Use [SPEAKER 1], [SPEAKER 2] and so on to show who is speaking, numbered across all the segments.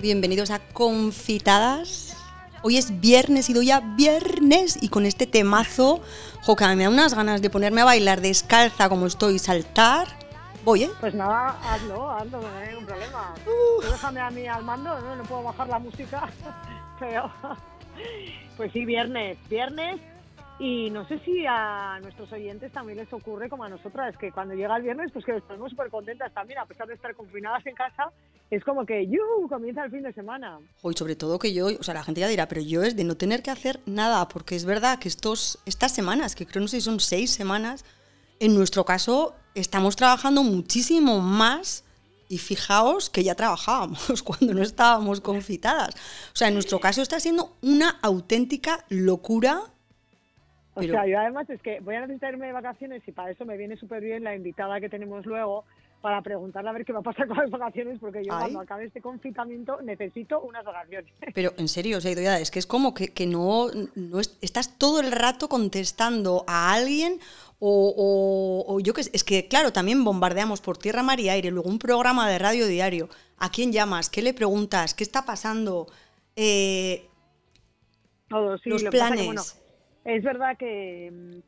[SPEAKER 1] bienvenidos a Confitadas. Hoy es viernes y doy ya viernes y con este temazo, jo, que me da unas ganas de ponerme a bailar descalza como estoy saltar. Voy, ¿eh?
[SPEAKER 2] Pues nada, hazlo, hazlo, no hay ningún problema. déjame a mí al mando, ¿no? no puedo bajar la música, pero... Pues sí, viernes, viernes y no sé si a nuestros oyentes también les ocurre como a nosotras, que cuando llega el viernes, pues que estamos súper contentas también, a pesar de estar confinadas en casa, es como que ¡yu! comienza el fin de semana.
[SPEAKER 1] Hoy sobre todo que yo, o sea, la gente ya dirá, pero yo es de no tener que hacer nada, porque es verdad que estos, estas semanas, que creo no sé si son seis semanas, en nuestro caso estamos trabajando muchísimo más y fijaos que ya trabajábamos cuando no estábamos confitadas. O sea, en nuestro caso está siendo una auténtica locura
[SPEAKER 2] o sea, yo además es que voy a necesitarme de vacaciones y para eso me viene súper bien la invitada que tenemos luego para preguntarle a ver qué va a pasar con las vacaciones, porque yo cuando acabe este confitamiento necesito unas vacaciones.
[SPEAKER 1] Pero en serio, o sea, es que es como que, que no, no estás todo el rato contestando a alguien o, o, yo que es que claro, también bombardeamos por tierra, mar y aire, luego un programa de radio diario. ¿A quién llamas? ¿Qué le preguntas? ¿Qué está pasando? Eh,
[SPEAKER 2] Todo, sí,
[SPEAKER 1] los planes.
[SPEAKER 2] Es verdad que,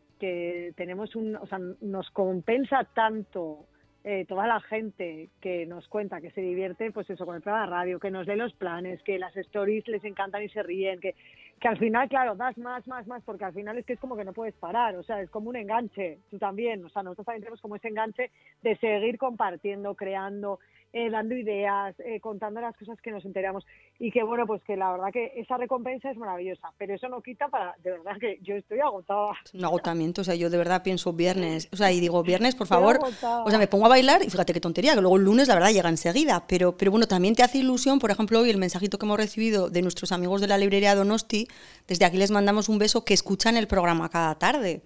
[SPEAKER 2] tenemos un, o sea, nos compensa tanto eh, toda la gente que nos cuenta, que se divierte, pues eso, con el programa de radio, que nos lee los planes, que las stories les encantan y se ríen, que, que al final, claro, das más, más, más, porque al final es que es como que no puedes parar, o sea, es como un enganche, tú también, o sea, nosotros también tenemos como ese enganche de seguir compartiendo, creando, eh, dando ideas, eh, contando las cosas que nos enteramos. Y que bueno, pues que la verdad que esa recompensa es maravillosa, pero eso no quita para, de verdad que yo estoy agotada.
[SPEAKER 1] Un agotamiento, o sea, yo de verdad pienso viernes, o sea, y digo, viernes, por favor, o sea, me pongo a bailar y fíjate qué tontería, que luego el lunes la verdad llega enseguida, pero, pero bueno, también te hace ilusión, por ejemplo, hoy el mensajito que hemos recibido de nuestros amigos de la librería Donosti, desde aquí les mandamos un beso que escuchan el programa cada tarde.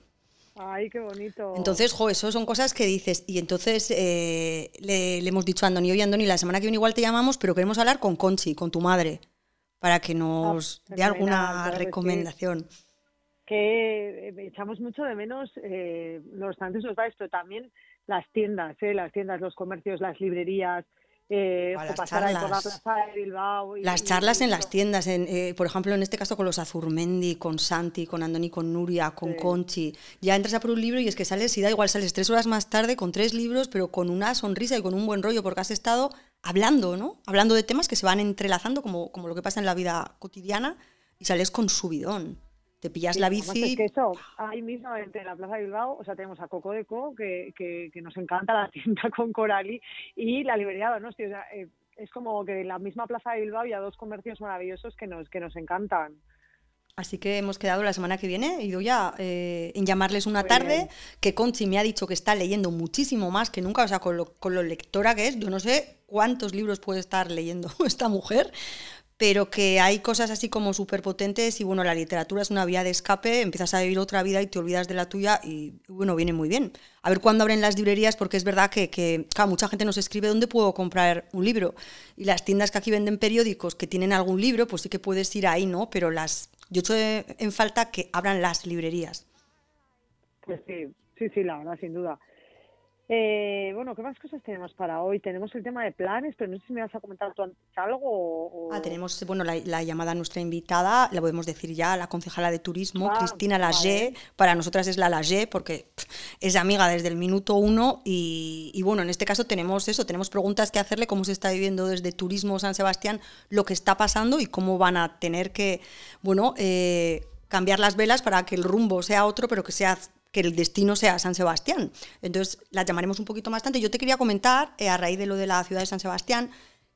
[SPEAKER 2] Ay, qué bonito.
[SPEAKER 1] Entonces, jo, eso son cosas que dices. Y entonces eh, le, hemos dicho a Andoni, oye Andoni, la semana que viene igual te llamamos, pero queremos hablar con Conchi, con tu madre, para que nos ah, dé alguna recomendación.
[SPEAKER 2] Que, eh, echamos mucho de menos eh, los tantos los pero también las tiendas, eh, las tiendas, los comercios, las librerías, eh,
[SPEAKER 1] las charlas. las charlas en las tiendas, en, eh, por ejemplo, en este caso con los Azurmendi, con Santi, con Andoni, con Nuria, con Conchi. Ya entras a por un libro y es que sales y da igual, sales tres horas más tarde con tres libros, pero con una sonrisa y con un buen rollo, porque has estado hablando, ¿no? Hablando de temas que se van entrelazando, como, como lo que pasa en la vida cotidiana, y sales con subidón te pillas la bici.
[SPEAKER 2] Es que eso, ahí mismo en la Plaza de Bilbao, o sea, tenemos a Coco Deco, que, que, que nos encanta la tienda con Corali, y la librería Donosti. O sea, eh, es como que en la misma Plaza de Bilbao había dos comercios maravillosos que nos, que nos encantan.
[SPEAKER 1] Así que hemos quedado la semana que viene, y ya eh, en llamarles una tarde, que Conchi me ha dicho que está leyendo muchísimo más que nunca, o sea, con lo, con lo lectora que es, yo no sé cuántos libros puede estar leyendo esta mujer, pero que hay cosas así como súper potentes y bueno, la literatura es una vía de escape, empiezas a vivir otra vida y te olvidas de la tuya y bueno, viene muy bien. A ver cuándo abren las librerías porque es verdad que, que mucha gente nos escribe dónde puedo comprar un libro y las tiendas que aquí venden periódicos que tienen algún libro, pues sí que puedes ir ahí, ¿no? Pero las yo echo en falta que abran las librerías.
[SPEAKER 2] Pues sí, sí, sí, la verdad, sin duda. Eh, bueno, ¿qué más cosas tenemos para hoy? Tenemos el tema de planes, pero no sé si me vas a comentar tú antes algo.
[SPEAKER 1] Ah, tenemos bueno, la, llamada a nuestra invitada, la podemos decir ya, la concejala de turismo, ah, Cristina Lagé. Para nosotras es la Lagé porque es amiga desde el minuto uno y, bueno, en este caso tenemos eso, tenemos preguntas que hacerle, cómo se está viviendo desde Turismo San Sebastián, lo que está pasando y cómo van a tener que, bueno, eh, cambiar las velas para que el rumbo sea otro, pero que sea que el destino sea San Sebastián. Entonces, la llamaremos un poquito más tarde. Yo te quería comentar, eh, a raíz de lo de la ciudad de San Sebastián,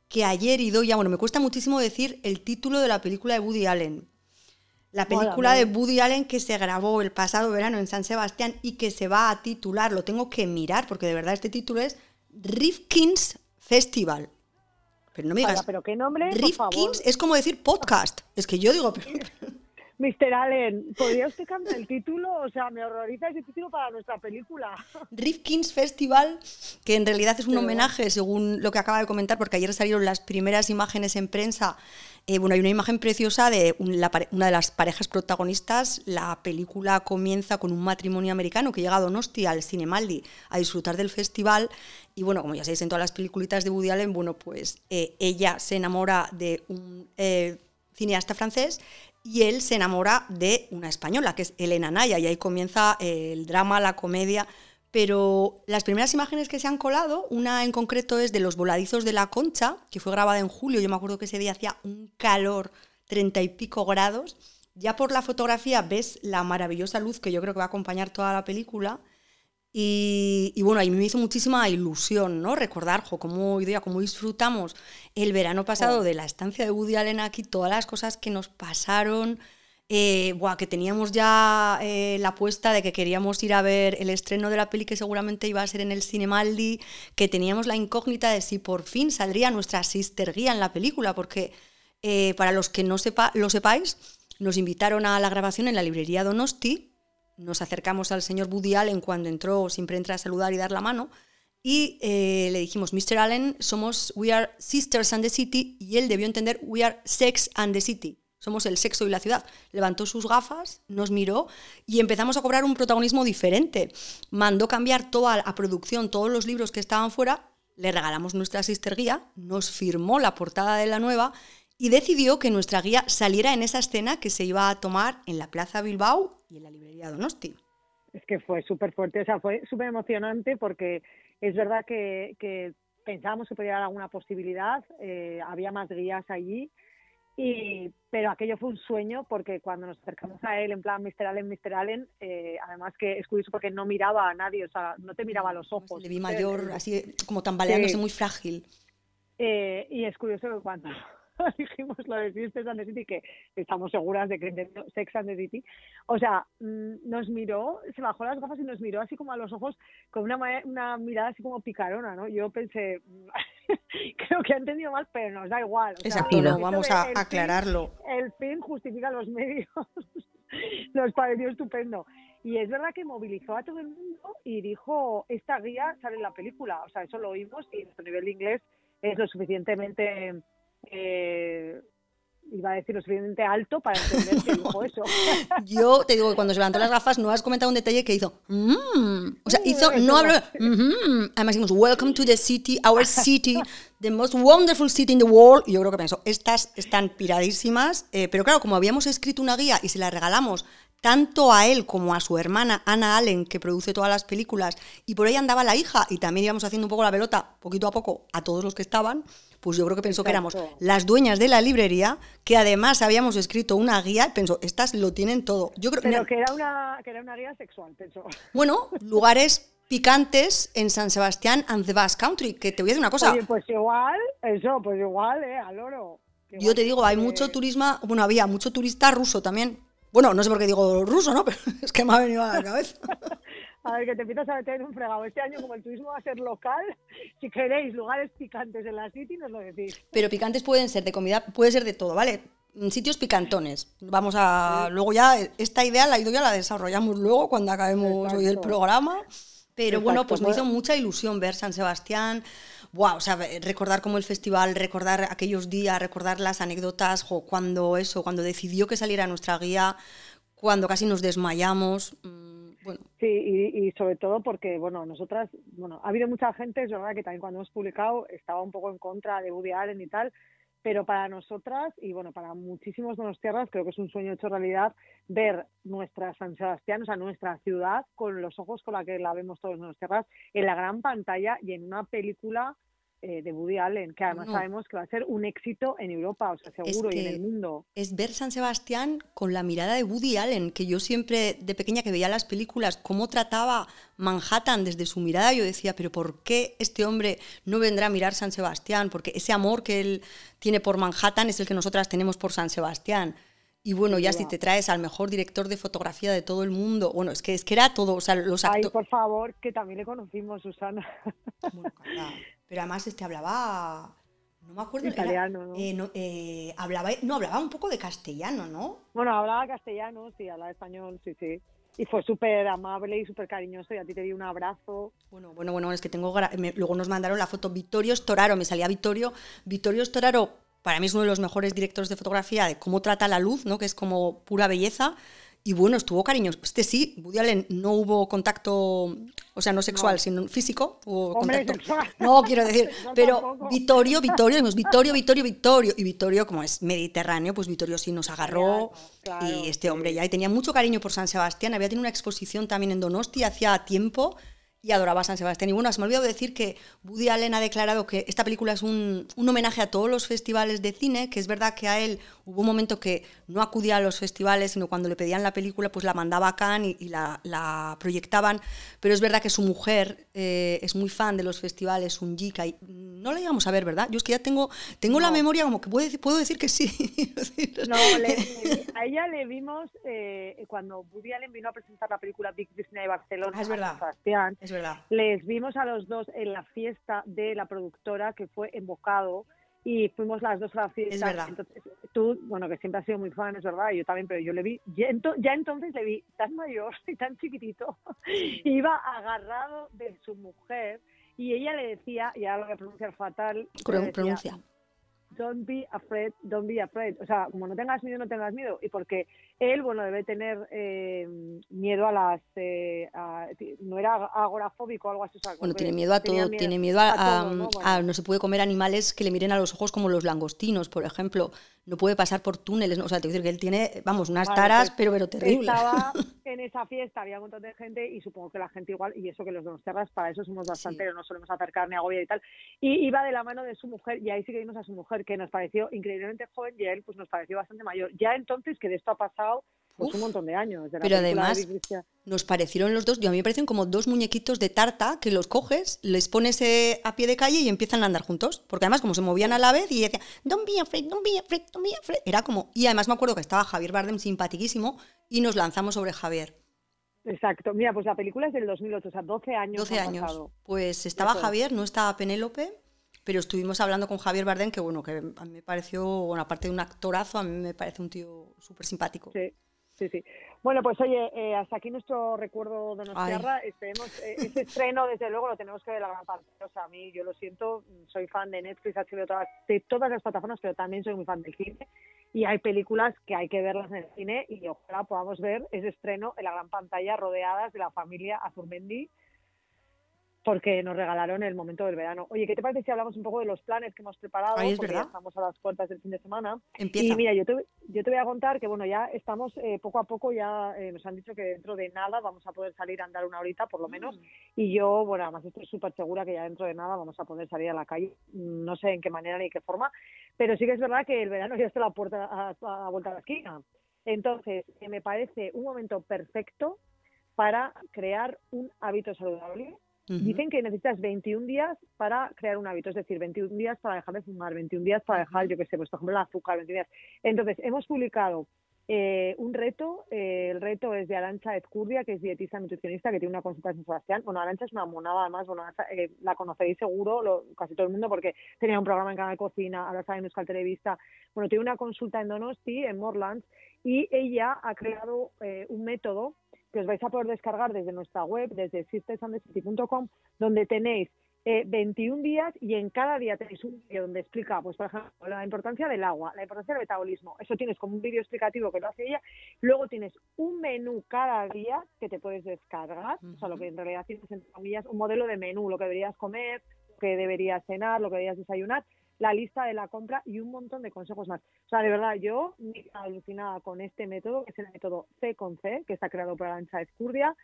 [SPEAKER 1] que ayer y ya, bueno, me cuesta muchísimo decir el título de la película de Woody Allen. La película de Woody Allen que se grabó el pasado verano en San Sebastián y que se va a titular, lo tengo que mirar porque de verdad este título es Rifkin's Festival. Pero no me digas.
[SPEAKER 2] pero qué nombre.
[SPEAKER 1] Rifkin's es como decir podcast. Es que yo digo.
[SPEAKER 2] Mr. Allen, ¿podría usted cambiar el título? O sea, me horroriza ese título para nuestra película.
[SPEAKER 1] Rifkin's Festival, que en realidad es un homenaje, según lo que acaba de comentar, porque ayer salieron las primeras imágenes en prensa. Eh, bueno, hay una imagen preciosa de una de las parejas protagonistas. La película comienza con un matrimonio americano que llega a Donosti, al Cinemaldi, a disfrutar del festival. Y bueno, como ya sabéis en todas las peliculitas de Woody Allen, bueno, pues eh, ella se enamora de un eh, cineasta francés y él se enamora de una española, que es Elena Naya, y ahí comienza el drama, la comedia. Pero las primeras imágenes que se han colado, una en concreto es de los voladizos de la concha, que fue grabada en julio, yo me acuerdo que ese día hacía un calor, treinta y pico grados. Ya por la fotografía ves la maravillosa luz que yo creo que va a acompañar toda la película. Y, bueno, ahí me hizo muchísima ilusión, ¿no? Recordar cómo, cómo disfrutamos el verano pasado oh. de la estancia de Woody Allen aquí, todas las cosas que nos pasaron, eh, que teníamos ya eh, la apuesta de que queríamos ir a ver el estreno de la peli que seguramente iba a ser en el Cinemaldi, que teníamos la incógnita de si por fin saldría nuestra sister guía en la película, porque eh, para los que no sepa, lo sepáis, nos invitaron a la grabación en la librería Donosti nos acercamos al señor Woody Allen cuando entró, siempre entra a saludar y dar la mano, y eh, le dijimos, Mr. Allen, somos We Are Sisters and the City, y él debió entender We Are Sex and the City. Somos el sexo y la ciudad. Levantó sus gafas, nos miró y empezamos a cobrar un protagonismo diferente. Mandó cambiar toda la producción, todos los libros que estaban fuera, le regalamos nuestra sister guía, nos firmó la portada de la nueva y decidió que nuestra guía saliera en esa escena que se iba a tomar en la Plaza Bilbao y en la librería Donosti.
[SPEAKER 2] Es que fue súper fuerte, o sea, fue súper emocionante porque es verdad que, pensábamos que podía haber alguna posibilidad, eh, había más guías allí, y, pero aquello fue un sueño porque cuando nos acercamos a él en plan Mr. Allen, Mr. Allen, eh, además que es curioso porque no miraba a nadie, o sea, no te miraba a los ojos.
[SPEAKER 1] Le vi mayor, así como tambaleándose, muy frágil.
[SPEAKER 2] Eh, y es curioso que cuando dijimos lo de Sex and the City, que estamos seguras de que entendió Sex and the City. O sea, mm, nos miró, se bajó las gafas y nos miró así como a los ojos con una, una mirada así como picarona, ¿no? Yo pensé, creo que ha entendido mal, pero nos da igual.
[SPEAKER 1] Exacto, no, vamos a aclararlo.
[SPEAKER 2] el fin justifica los medios. nos pareció estupendo. Y es verdad que movilizó a todo el mundo y dijo, esta guía sale en la película. O sea, eso lo oímos y nuestro nivel de inglés es lo suficientemente eh, iba a decir lo suficientemente alto para entender que dijo eso.
[SPEAKER 1] Yo te digo que cuando se levantó las gafas no has comentado un detalle que hizo. Mm". O sea, hizo, no habló. Mm-hmm". Además dijimos, Welcome to the city, our city, the most wonderful city in the world. Y yo creo que pensó, estas están piradísimas. Eh, pero claro, como habíamos escrito una guía y se la regalamos tanto a él como a su hermana Anna Allen, que produce todas las películas, y por ahí andaba la hija, y también íbamos haciendo un poco la pelota, poquito a poco, a todos los que estaban pues yo creo que pensó que éramos las dueñas de la librería, que además habíamos escrito una guía, y pensó, estas lo tienen todo. Yo creo,
[SPEAKER 2] Pero que, era una, que era una guía sexual, pensó.
[SPEAKER 1] Bueno, lugares picantes en San Sebastián and the Basque Country, que te voy a decir una cosa.
[SPEAKER 2] Oye, pues igual, eso, pues igual, eh, al oro.
[SPEAKER 1] Yo te digo, hay mucho turismo, bueno, había mucho turista ruso también. Bueno, no sé por qué digo ruso, ¿no? Pero es que me ha venido a la cabeza.
[SPEAKER 2] A ver, que te empiezas a meter en un fregado. Este año, como el turismo va a ser local, si queréis lugares picantes en la City, nos lo decís.
[SPEAKER 1] Pero picantes pueden ser de comida, puede ser de todo, ¿vale? Sitios picantones. Vamos a. Luego ya, esta idea la ido ya la desarrollamos luego cuando acabemos hoy el programa. Pero bueno, pues me hizo mucha ilusión ver San Sebastián. Wow, o sea, recordar como el festival, recordar aquellos días, recordar las anécdotas, cuando eso, cuando decidió que saliera nuestra guía, cuando casi nos desmayamos.
[SPEAKER 2] Sí, y, sobre todo porque, bueno, nosotras, bueno, ha habido mucha gente, es verdad que también cuando hemos publicado estaba un poco en contra de Woody Allen y tal, pero para nosotras y bueno, para muchísimos de los tierras creo que es un sueño hecho realidad ver nuestra San Sebastián, o sea, nuestra ciudad con los ojos con la que la vemos todos en tierras en la gran pantalla y en una película eh, de Woody Allen, que además sabemos que va a ser un éxito en Europa, o sea, seguro, y en el mundo.
[SPEAKER 1] Es ver San Sebastián con la mirada de Woody Allen, que yo siempre de pequeña que veía las películas, cómo trataba Manhattan desde su mirada, yo decía, pero ¿por qué este hombre no vendrá a mirar San Sebastián? Porque ese amor que él tiene por Manhattan es el que nosotras tenemos por San Sebastián. Y bueno, ya si te traes al mejor director de fotografía de todo el mundo, bueno, es que, es que era todo, o sea, los
[SPEAKER 2] actores... Ay, por favor, que también le conocimos, Susana.
[SPEAKER 1] Pero además este hablaba No me acuerdo.
[SPEAKER 2] Italiano, ¿no?
[SPEAKER 1] eh, no, eh, hablaba, no, hablaba un poco de castellano, ¿no?
[SPEAKER 2] Bueno, hablaba castellano, sí, hablaba español, sí, sí. Y fue súper amable y súper cariñoso y a ti te di un abrazo.
[SPEAKER 1] Bueno, bueno, bueno, es que tengo... me- luego nos mandaron la foto Vittorio Storaro, me salía Vittorio. Vittorio Storaro, para mí es uno de los mejores directores de fotografía de cómo trata la luz, ¿no? Que es como pura belleza. Y bueno, estuvo cariñoso. Este sí, Woody Allen no hubo contacto, o sea, no sexual,
[SPEAKER 2] No.
[SPEAKER 1] sino físico.
[SPEAKER 2] Hombre,
[SPEAKER 1] contacto.
[SPEAKER 2] sexual.
[SPEAKER 1] No, quiero decir, pero. Vittorio, Vittorio, decimos Vittorio, Vittorio, Vittorio. Y Vittorio, como es mediterráneo, pues Vittorio sí nos agarró.
[SPEAKER 2] Claro,
[SPEAKER 1] y este hombre ya y tenía mucho cariño por San Sebastián. Había tenido una exposición también en Donosti hacía tiempo y adoraba a San Sebastián. Y bueno, se me ha olvidado decir que Woody Allen ha declarado que esta película es un, un homenaje a todos los festivales de cine, que es verdad que a él hubo un momento que no acudía a los festivales, sino cuando le pedían la película, pues la mandaba a Cannes y, y la, la proyectaban. Pero es verdad que su mujer eh, es muy fan de los festivales, un Jika, y no la íbamos a ver, ¿verdad? Yo es que ya tengo, tengo la
[SPEAKER 2] No.
[SPEAKER 1] memoria como que puedo decir, puedo decir que sí.
[SPEAKER 2] No, le- le- a ella le vimos eh, cuando Woody Allen vino a presentar la película Big Disney Barcelona.
[SPEAKER 1] Ah, es verdad.
[SPEAKER 2] Sebastián.
[SPEAKER 1] es verdad.
[SPEAKER 2] Les vimos a los dos en la fiesta de la productora que fue en Bocado y fuimos las dos a la fiesta.
[SPEAKER 1] Es verdad.
[SPEAKER 2] Entonces, tú, bueno, que siempre has sido muy fan, es verdad, yo también, pero yo le vi, ya, ento- ya entonces le vi tan mayor y tan chiquitito, iba agarrado de su mujer y ella le decía, y ahora lo voy a pronunciar fatal, decía,
[SPEAKER 1] pronuncia.
[SPEAKER 2] Don't be afraid, don't be afraid. O sea, como no tengas miedo, no tengas miedo. Y porque él, bueno, debe tener eh, miedo a las... eh, a- no era agorafóbico o algo así. o sea,
[SPEAKER 1] Bueno, tiene miedo a todo, tiene miedo a, a-
[SPEAKER 2] todo, ¿no?
[SPEAKER 1] a-
[SPEAKER 2] Bueno.
[SPEAKER 1] no se puede comer animales que le miren a los ojos como los langostinos, por ejemplo. No puede pasar por túneles, ¿no? o sea, te quiero decir que él tiene, vamos, unas
[SPEAKER 2] Vale,
[SPEAKER 1] taras, pero, pero terribles.
[SPEAKER 2] Estaba en esa fiesta, había un montón de gente y supongo que la gente igual, y eso que los donostiarras para eso somos bastante,
[SPEAKER 1] Sí.
[SPEAKER 2] no solemos hacer carne agobiar y tal. Y iba de la mano de su mujer y ahí sí que vimos a su mujer que nos pareció increíblemente joven y a él pues nos pareció bastante mayor. Ya entonces que de esto ha pasado pues
[SPEAKER 1] Uf.
[SPEAKER 2] un montón de años. de la
[SPEAKER 1] Pero
[SPEAKER 2] de
[SPEAKER 1] además. Nos parecieron los dos, yo a mí me parecen como dos muñequitos de tarta que los coges, les pones eh, a pie de calle y empiezan a andar juntos. Porque además, como se movían a la vez y decían, don't be afraid, don't be afraid, don't be afraid. Era como, y además me acuerdo que estaba Javier Bardem simpatiquísimo y nos lanzamos sobre Javier.
[SPEAKER 2] Exacto. Mira, pues la película es del 2008, o sea, 12 años
[SPEAKER 1] 12
[SPEAKER 2] han
[SPEAKER 1] años.
[SPEAKER 2] pasado.
[SPEAKER 1] Pues estaba
[SPEAKER 2] Eso.
[SPEAKER 1] Javier, no estaba Penélope, pero estuvimos hablando con Javier Bardem, que bueno, que a mí me pareció, bueno, aparte de un actorazo, a mí me parece un tío súper simpático.
[SPEAKER 2] Sí, sí, sí. Bueno, pues oye, eh, hasta aquí nuestro recuerdo de nuestra
[SPEAKER 1] Ay.
[SPEAKER 2] tierra. Esperemos, eh, ese estreno, desde luego, lo tenemos que ver en la gran pantalla. O sea, a mí, yo lo siento, soy fan de Netflix, HBO, todas, de todas las plataformas, pero también soy muy fan del cine. Y hay películas que hay que verlas en el cine y ojalá podamos ver ese estreno en la gran pantalla rodeadas de la familia Azurmendi porque nos regalaron el momento del verano. Oye, ¿qué te parece si hablamos un poco de los planes que hemos preparado?
[SPEAKER 1] Ay, es
[SPEAKER 2] porque
[SPEAKER 1] verdad.
[SPEAKER 2] ya estamos a las puertas del fin de semana.
[SPEAKER 1] Empieza.
[SPEAKER 2] Y mira, yo te, yo te voy a contar que bueno, ya estamos eh, poco a poco, ya eh, nos han dicho que dentro de nada vamos a poder salir a andar una horita por lo menos.
[SPEAKER 1] Mm.
[SPEAKER 2] Y yo, bueno, además estoy súper segura que ya dentro de nada vamos a poder salir a la calle. No sé en qué manera ni qué forma, pero sí que es verdad que el verano ya está a la puerta a, a vuelta de la esquina. Entonces, eh, me parece un momento perfecto para crear un hábito saludable. Dicen que necesitas 21 días para crear un hábito, es decir, 21 días para dejar de fumar, 21 días para dejar, yo qué sé, pues por ejemplo el azúcar, 21 días. Entonces, hemos publicado eh, un reto, eh, el reto es de Arancha Ezcurdia, que es dietista nutricionista, que tiene una consulta en San Sebastián. Bueno, Arancha es una monada, además, bueno, eh, la conoceréis seguro, lo- casi todo el mundo, porque tenía un programa en Canal Cocina, ahora está en Euskal Televista. Bueno, tiene una consulta en Donosti, en Morlands, y ella ha creado eh, un método que os vais a poder descargar desde nuestra web, desde sistersandthecity.com, donde tenéis eh, 21 días y en cada día tenéis un vídeo donde explica, pues por ejemplo, la importancia del agua, la importancia del metabolismo. Eso tienes como un vídeo explicativo que lo hace ella. Luego tienes un menú cada día que te puedes descargar, o sea, lo que en realidad tienes entre comillas un modelo de menú, lo que deberías comer, lo que deberías cenar, lo que deberías desayunar, la lista de la compra y un montón de consejos más. O sea, de verdad, yo me alucinada con este método, que es el método C con C, que está creado por Arancha Escurdia.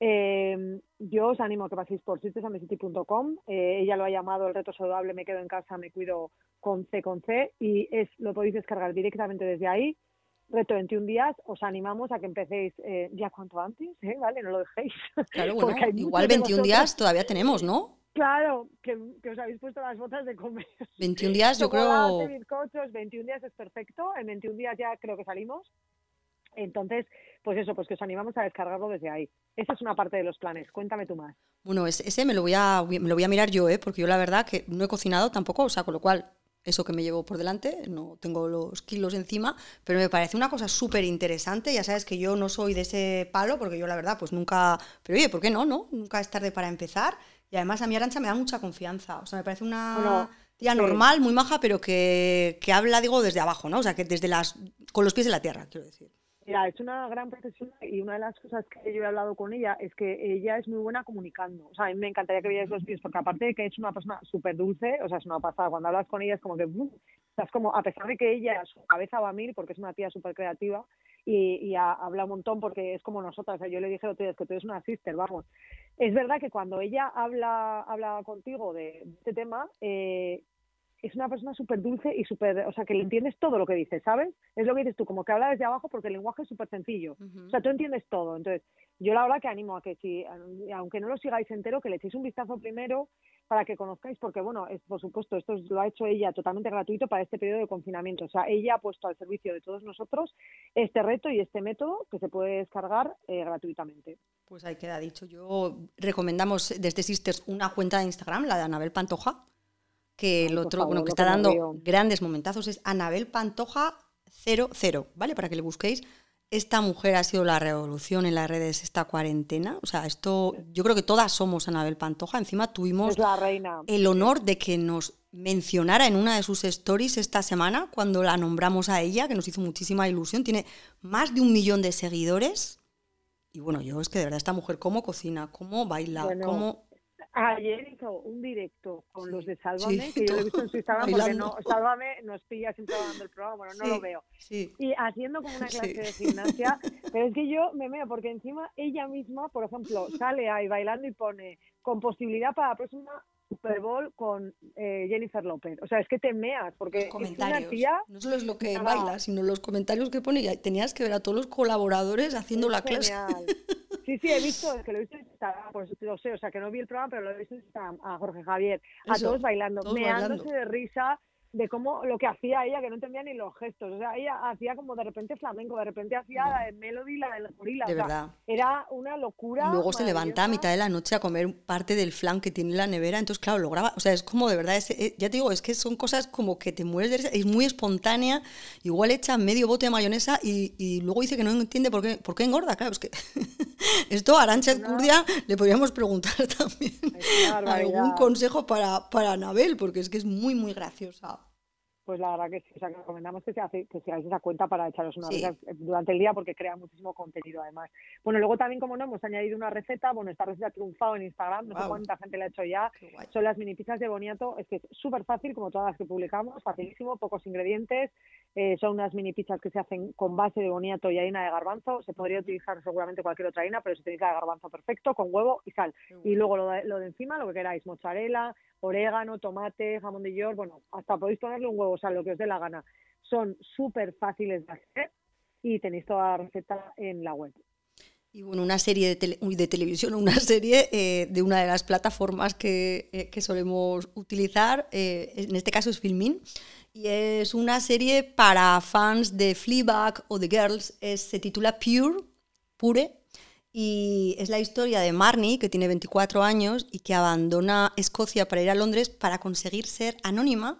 [SPEAKER 2] Eh, yo os animo a que paséis por sitesandecity.com. Eh, ella lo ha llamado el reto saludable, me quedo en casa, me cuido con C con C y es lo podéis descargar directamente desde ahí. Reto 21 días, os animamos a que empecéis eh, ya cuanto antes, ¿eh? ¿vale? No lo dejéis.
[SPEAKER 1] Claro, bueno, igual
[SPEAKER 2] de
[SPEAKER 1] 21 días todavía tenemos, ¿no?
[SPEAKER 2] Claro, que, que os habéis puesto las botas de comer.
[SPEAKER 1] 21 días yo creo...
[SPEAKER 2] bizcochos, 21 días es perfecto. En 21 días ya creo que salimos. Entonces, pues eso, pues que os animamos a descargarlo desde ahí. Esa es una parte de los planes. Cuéntame tú más.
[SPEAKER 1] Bueno, es- ese me lo voy a me lo voy a mirar yo, ¿eh? porque yo la verdad que no he cocinado tampoco, o sea, con lo cual eso que me llevo por delante, no tengo los kilos encima, pero me parece una cosa súper interesante. Ya sabes que yo no soy de ese palo, porque yo la verdad, pues nunca. Pero oye, ¿por qué no? no? Nunca es tarde para empezar. Y además a mi Arancha me da mucha confianza. O sea, me parece una tía normal, muy maja, pero que, que habla, digo, desde abajo, ¿no? O sea, que desde las. con los pies en la tierra, quiero decir.
[SPEAKER 2] Mira, es una gran profesional y una de las cosas que yo he hablado con ella es que ella es muy buena comunicando. O sea, a mí me encantaría que vierais los vídeos porque aparte de que es una persona súper dulce, o sea, es una pasada. Cuando hablas con ella es como que, estás como, a pesar de que ella, su cabeza va a mil porque es una tía súper creativa y, y habla un montón porque es como nosotras. O sea, yo le dije a otro día, que tú eres una sister, vamos. Es verdad que cuando ella habla, habla contigo de, este tema, eh, es una persona súper dulce y súper, o sea, que le entiendes todo lo que dice, ¿sabes? Es lo que dices tú, como que habla desde abajo porque el lenguaje es súper sencillo. O sea, tú entiendes todo. Entonces, yo la verdad que animo a que si, aunque no lo sigáis entero, que le echéis un vistazo primero para que conozcáis, porque bueno, es, por supuesto, esto lo ha hecho ella totalmente gratuito para este periodo de confinamiento. O sea, ella ha puesto al servicio de todos nosotros este reto y este método que se puede descargar eh, gratuitamente.
[SPEAKER 1] Pues ahí queda dicho. Yo recomendamos desde Sisters una cuenta de Instagram, la de Anabel Pantoja, que el otro, bueno, que está dando grandes momentazos es Anabel Pantoja 00, ¿vale? Para que le busquéis. Esta mujer ha sido la revolución en las redes esta cuarentena. O sea, esto, yo creo que todas somos Anabel Pantoja. Encima tuvimos el honor de que nos mencionara en una de sus stories esta semana cuando la nombramos a ella, que nos hizo muchísima ilusión. Tiene más de un millón de seguidores. Y bueno, yo es que de verdad esta mujer cómo cocina, cómo baila, cómo
[SPEAKER 2] Ayer hizo un directo con los de Sálvame, que yo lo he visto en su Instagram, porque no, Sálvame nos pilla siempre dando el programa, bueno, no lo veo. Y haciendo como una clase de gimnasia, pero es que yo me meo, porque encima ella misma, por ejemplo, sale ahí bailando y pone con posibilidad para la próxima Super Bowl con eh, Jennifer López. O sea, es que te meas, porque es una tía...
[SPEAKER 1] No solo es lo que baila, sino los comentarios que pone. Tenías que ver a todos los colaboradores haciendo la clase.
[SPEAKER 2] Sí, sí, he visto, es que lo he visto en Instagram, pues lo sé, o sea, que no vi el programa, pero lo he visto en Instagram, a Jorge Javier, a todos bailando, meándose de risa, de cómo lo que hacía ella, que no entendía ni los gestos. O sea, ella hacía como de repente flamenco, de repente hacía la de Melody, la del gorila. De verdad. Era una locura.
[SPEAKER 1] Luego se levanta a mitad de la noche a comer parte del flan que tiene la nevera. Entonces, claro, lo graba. O sea, es como de verdad, eh, ya te digo, es que son cosas como que te mueres de risa. Es muy espontánea. Igual echa medio bote de mayonesa y, luego dice que no entiende por qué, por qué engorda. Claro, es que esto a Arancha Escurdia le podríamos preguntar también algún consejo para, para Anabel, porque es que es muy, muy graciosa
[SPEAKER 2] pues la verdad que sí, o sea, que recomendamos que, se hace, que sigáis esa cuenta para echaros una sí. durante el día porque crea muchísimo contenido además. Bueno, luego también, como no, hemos añadido una receta, bueno, esta receta ha triunfado en Instagram, no sé cuánta gente la ha hecho ya, son las mini pizzas de boniato, es que es súper fácil, como todas las que publicamos, facilísimo, pocos ingredientes, eh, son unas mini pizzas que se hacen con base de boniato y harina de garbanzo, se podría utilizar seguramente cualquier otra harina, pero se utiliza de garbanzo perfecto, con huevo y sal. Y luego lo de, lo de encima, lo que queráis, mozzarella, orégano, tomate, jamón de york, bueno, hasta podéis ponerle un huevo, o sea, lo que os dé la gana. Son súper fáciles de hacer y tenéis toda la receta en la web.
[SPEAKER 1] Y bueno, una serie de, de televisión, una serie eh, de una de las plataformas que, eh, solemos utilizar, eh, en este caso es Filmin, y es una serie para fans de Fleabag o The Girls, se titula Pure, Pure, y es la historia de Marnie, que tiene 24 años y que abandona Escocia para ir a Londres para conseguir ser anónima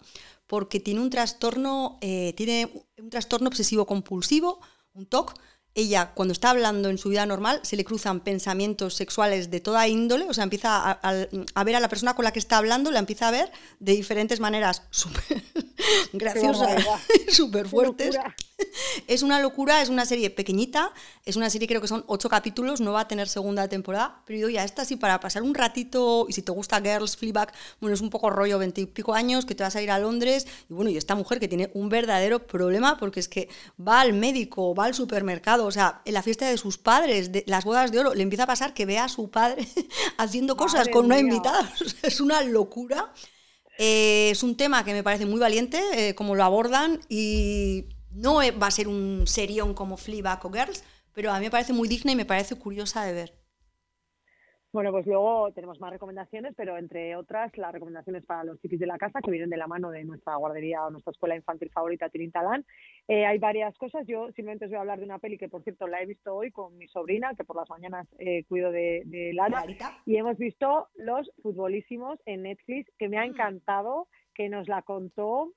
[SPEAKER 1] porque tiene un trastorno, eh, tiene un trastorno obsesivo compulsivo, un TOC. Ella, cuando está hablando en su vida normal, se le cruzan pensamientos sexuales de toda índole, o sea, empieza a, ver a la persona con la que está hablando, la empieza a ver de diferentes maneras súper graciosas, súper fuertes. es una locura, es una serie pequeñita, es una serie creo que son ocho capítulos, no va a tener segunda temporada, pero ya esta sí para pasar un ratito y si te gusta Girls, Fleabag, bueno, es un poco rollo veintipico años que te vas a ir a Londres y bueno, y esta mujer que tiene un verdadero problema porque es que va al médico, va al supermercado, o sea, en la fiesta de sus padres, de las bodas de oro, le empieza a pasar que ve a su padre haciendo cosas con una invitada, es una locura. Eh, es un tema que me parece muy valiente, eh, como lo abordan y no va a ser un serión como Fleabag o Girls, pero a mí me parece muy digna y me parece curiosa de ver.
[SPEAKER 2] Bueno, pues luego tenemos más recomendaciones, pero entre otras las recomendaciones para los chiquis de la casa que vienen de la mano de nuestra guardería o nuestra escuela infantil favorita, Tirintalán. Eh, hay varias cosas. Yo simplemente os voy a hablar de una peli que, por cierto, la he visto hoy con mi sobrina, que por las mañanas eh, cuido de, de Lara. Y hemos visto Los Futbolísimos en Netflix, que me ha mm. encantado, que nos la contó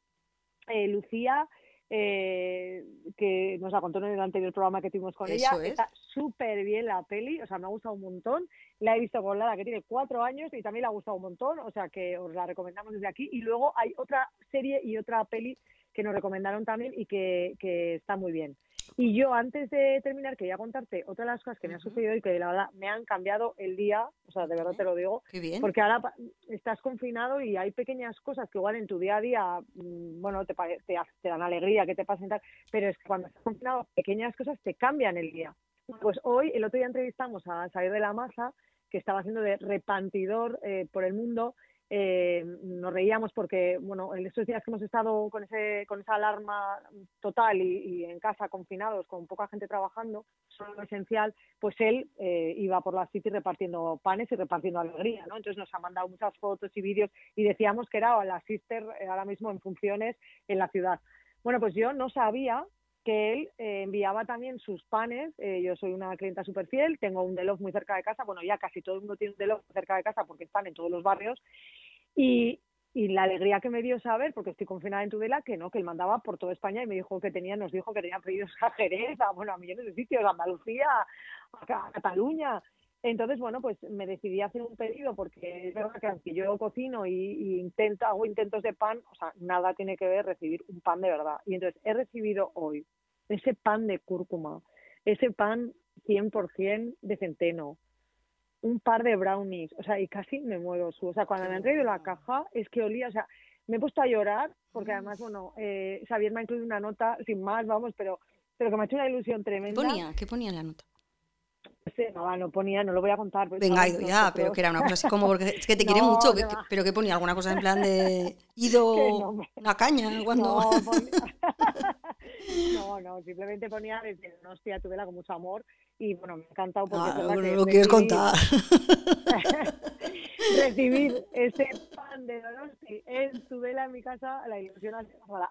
[SPEAKER 2] eh, Lucía, eh, que nos la contó en el anterior programa que tuvimos con ella. Está súper bien la peli, o sea, me ha gustado un montón. La he visto con Lara, que tiene cuatro años, y también le ha gustado un montón, o sea, que os la recomendamos desde aquí. Y luego hay otra serie y otra peli que nos recomendaron también y que, que está muy bien. Y yo, antes de terminar, quería contarte otra de las cosas que me ha sucedido y que la verdad me han cambiado el día, o sea, de verdad te lo digo, porque ahora estás confinado y hay pequeñas cosas que igual en tu día a día, mm, bueno, te, te, te dan alegría, que te pasen tal, pero es que cuando estás confinado, pequeñas cosas te cambian el día. Pues hoy, el otro día entrevistamos a Salir de la Masa, que estaba haciendo de repantidor eh, por el mundo eh, nos reíamos porque, bueno, en estos días que hemos estado con, ese, con esa alarma total y, en casa confinados, con poca gente trabajando, solo lo esencial, pues él eh, iba por la city repartiendo panes y repartiendo alegría, ¿no? Entonces nos ha mandado muchas fotos y vídeos y decíamos que era la sister eh, ahora mismo en funciones en la ciudad. Bueno, pues yo no sabía que él eh, enviaba también sus panes. Eh, yo soy una clienta súper fiel, tengo un Delof muy cerca de casa. Bueno, ya casi todo el mundo tiene un Delof cerca de casa porque están en todos los barrios. Y, y la alegría que me dio saber, porque estoy confinada en Tudela, que no, que él mandaba por toda España y me dijo que tenía, nos dijo que tenía pedidos a Jerez, a, bueno, a millones de sitios, a Andalucía, a, Cataluña. Entonces, bueno, pues me decidí a hacer un pedido porque es verdad que aunque yo cocino y, y, intento, hago intentos de pan, o sea, nada tiene que ver recibir un pan de verdad. Y entonces he recibido hoy ese pan de cúrcuma, ese pan 100% de centeno, un par de brownies, o sea, y casi me muero. O sea, cuando me han traído la caja, es que olía, o sea, me he puesto a llorar, porque además, bueno, eh, Xavier me ha incluido una nota, sin más, vamos, pero, pero que me ha hecho una ilusión tremenda.
[SPEAKER 1] ¿Qué ponía? ¿Qué ponía en la nota?
[SPEAKER 2] no, no ponía, no lo voy a contar.
[SPEAKER 1] Venga, Ido, ya, pero que era una cosa así como, porque es que te quiere mucho, pero que ponía alguna cosa en plan de Ido, una caña, cuando...
[SPEAKER 2] No, no, simplemente ponía desde hostia, tuvela con mucho amor y bueno, me ha encantado porque
[SPEAKER 1] ah, bueno, que lo quieres contar.
[SPEAKER 2] recibir ese pan de Donosti en Tudela en mi casa, la ilusión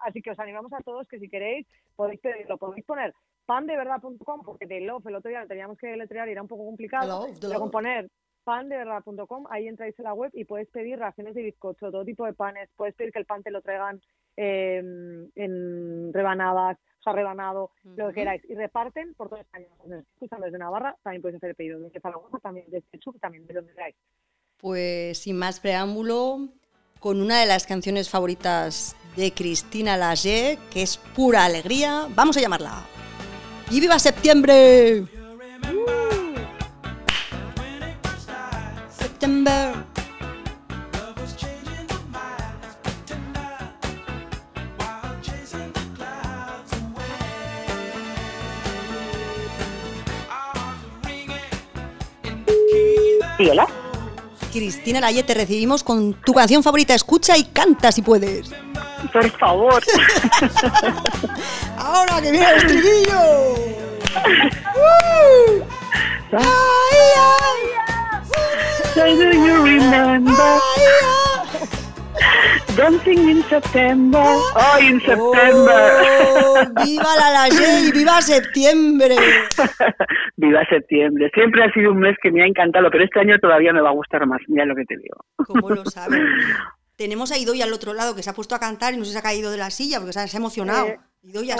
[SPEAKER 2] Así que os animamos a todos que si queréis podéis pedirlo, podéis poner pandeverdad.com porque de Love el otro día lo teníamos que letrear y era un poco complicado, pero con poner pandeverdad.com, ahí entráis en la web y puedes pedir raciones de bizcocho, todo tipo de panes, puedes pedir que el pan te lo traigan eh, en rebanadas, o sea, rebanado, lo que queráis, y reparten por toda España. Si escuchan desde Navarra, también puedes hacer el pedido desde Zaragoza, también desde Chuc, también de donde queráis.
[SPEAKER 1] Pues sin más preámbulo, con una de las canciones favoritas de Cristina Lager, que es pura alegría, vamos a llamarla. ¡Y viva septiembre! September.
[SPEAKER 3] Sí, hola.
[SPEAKER 1] Cristina Laye, te recibimos con tu canción favorita. Escucha y canta si puedes.
[SPEAKER 3] Por favor.
[SPEAKER 1] Ahora que viene el estribillo.
[SPEAKER 3] do you remember? Dancing in September. Oh, in September.
[SPEAKER 1] Oh, viva la Laje y viva septiembre.
[SPEAKER 3] viva septiembre. Siempre ha sido un mes que me ha encantado, pero este año todavía me va a gustar más. Mira lo que te digo.
[SPEAKER 1] ¿Cómo lo sabes? Tenemos a Idoya al otro lado que se ha puesto a cantar y no se ha caído de la silla porque se ha, emocionado. Eh, Idoya,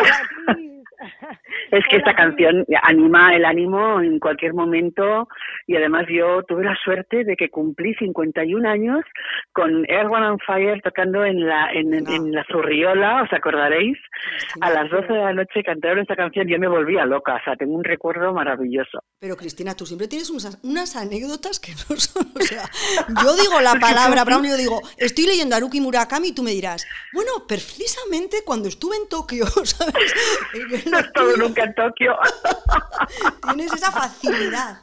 [SPEAKER 3] es que esta canción anima el ánimo en cualquier momento y además yo tuve la suerte de que cumplí 51 años con Air One on Fire tocando en la en, la Zurriola, os acordaréis, a las 12 de la noche cantaron esta canción y yo me volvía loca, o sea, tengo un recuerdo maravilloso.
[SPEAKER 1] Pero Cristina, tú siempre tienes unas, anécdotas que no son, o sea, yo digo la palabra Brown y yo digo, estoy leyendo a Haruki Murakami y tú me dirás, bueno, precisamente cuando estuve en Tokio, ¿sabes?
[SPEAKER 3] No estuve nunca en Tokio.
[SPEAKER 1] Tienes esa facilidad.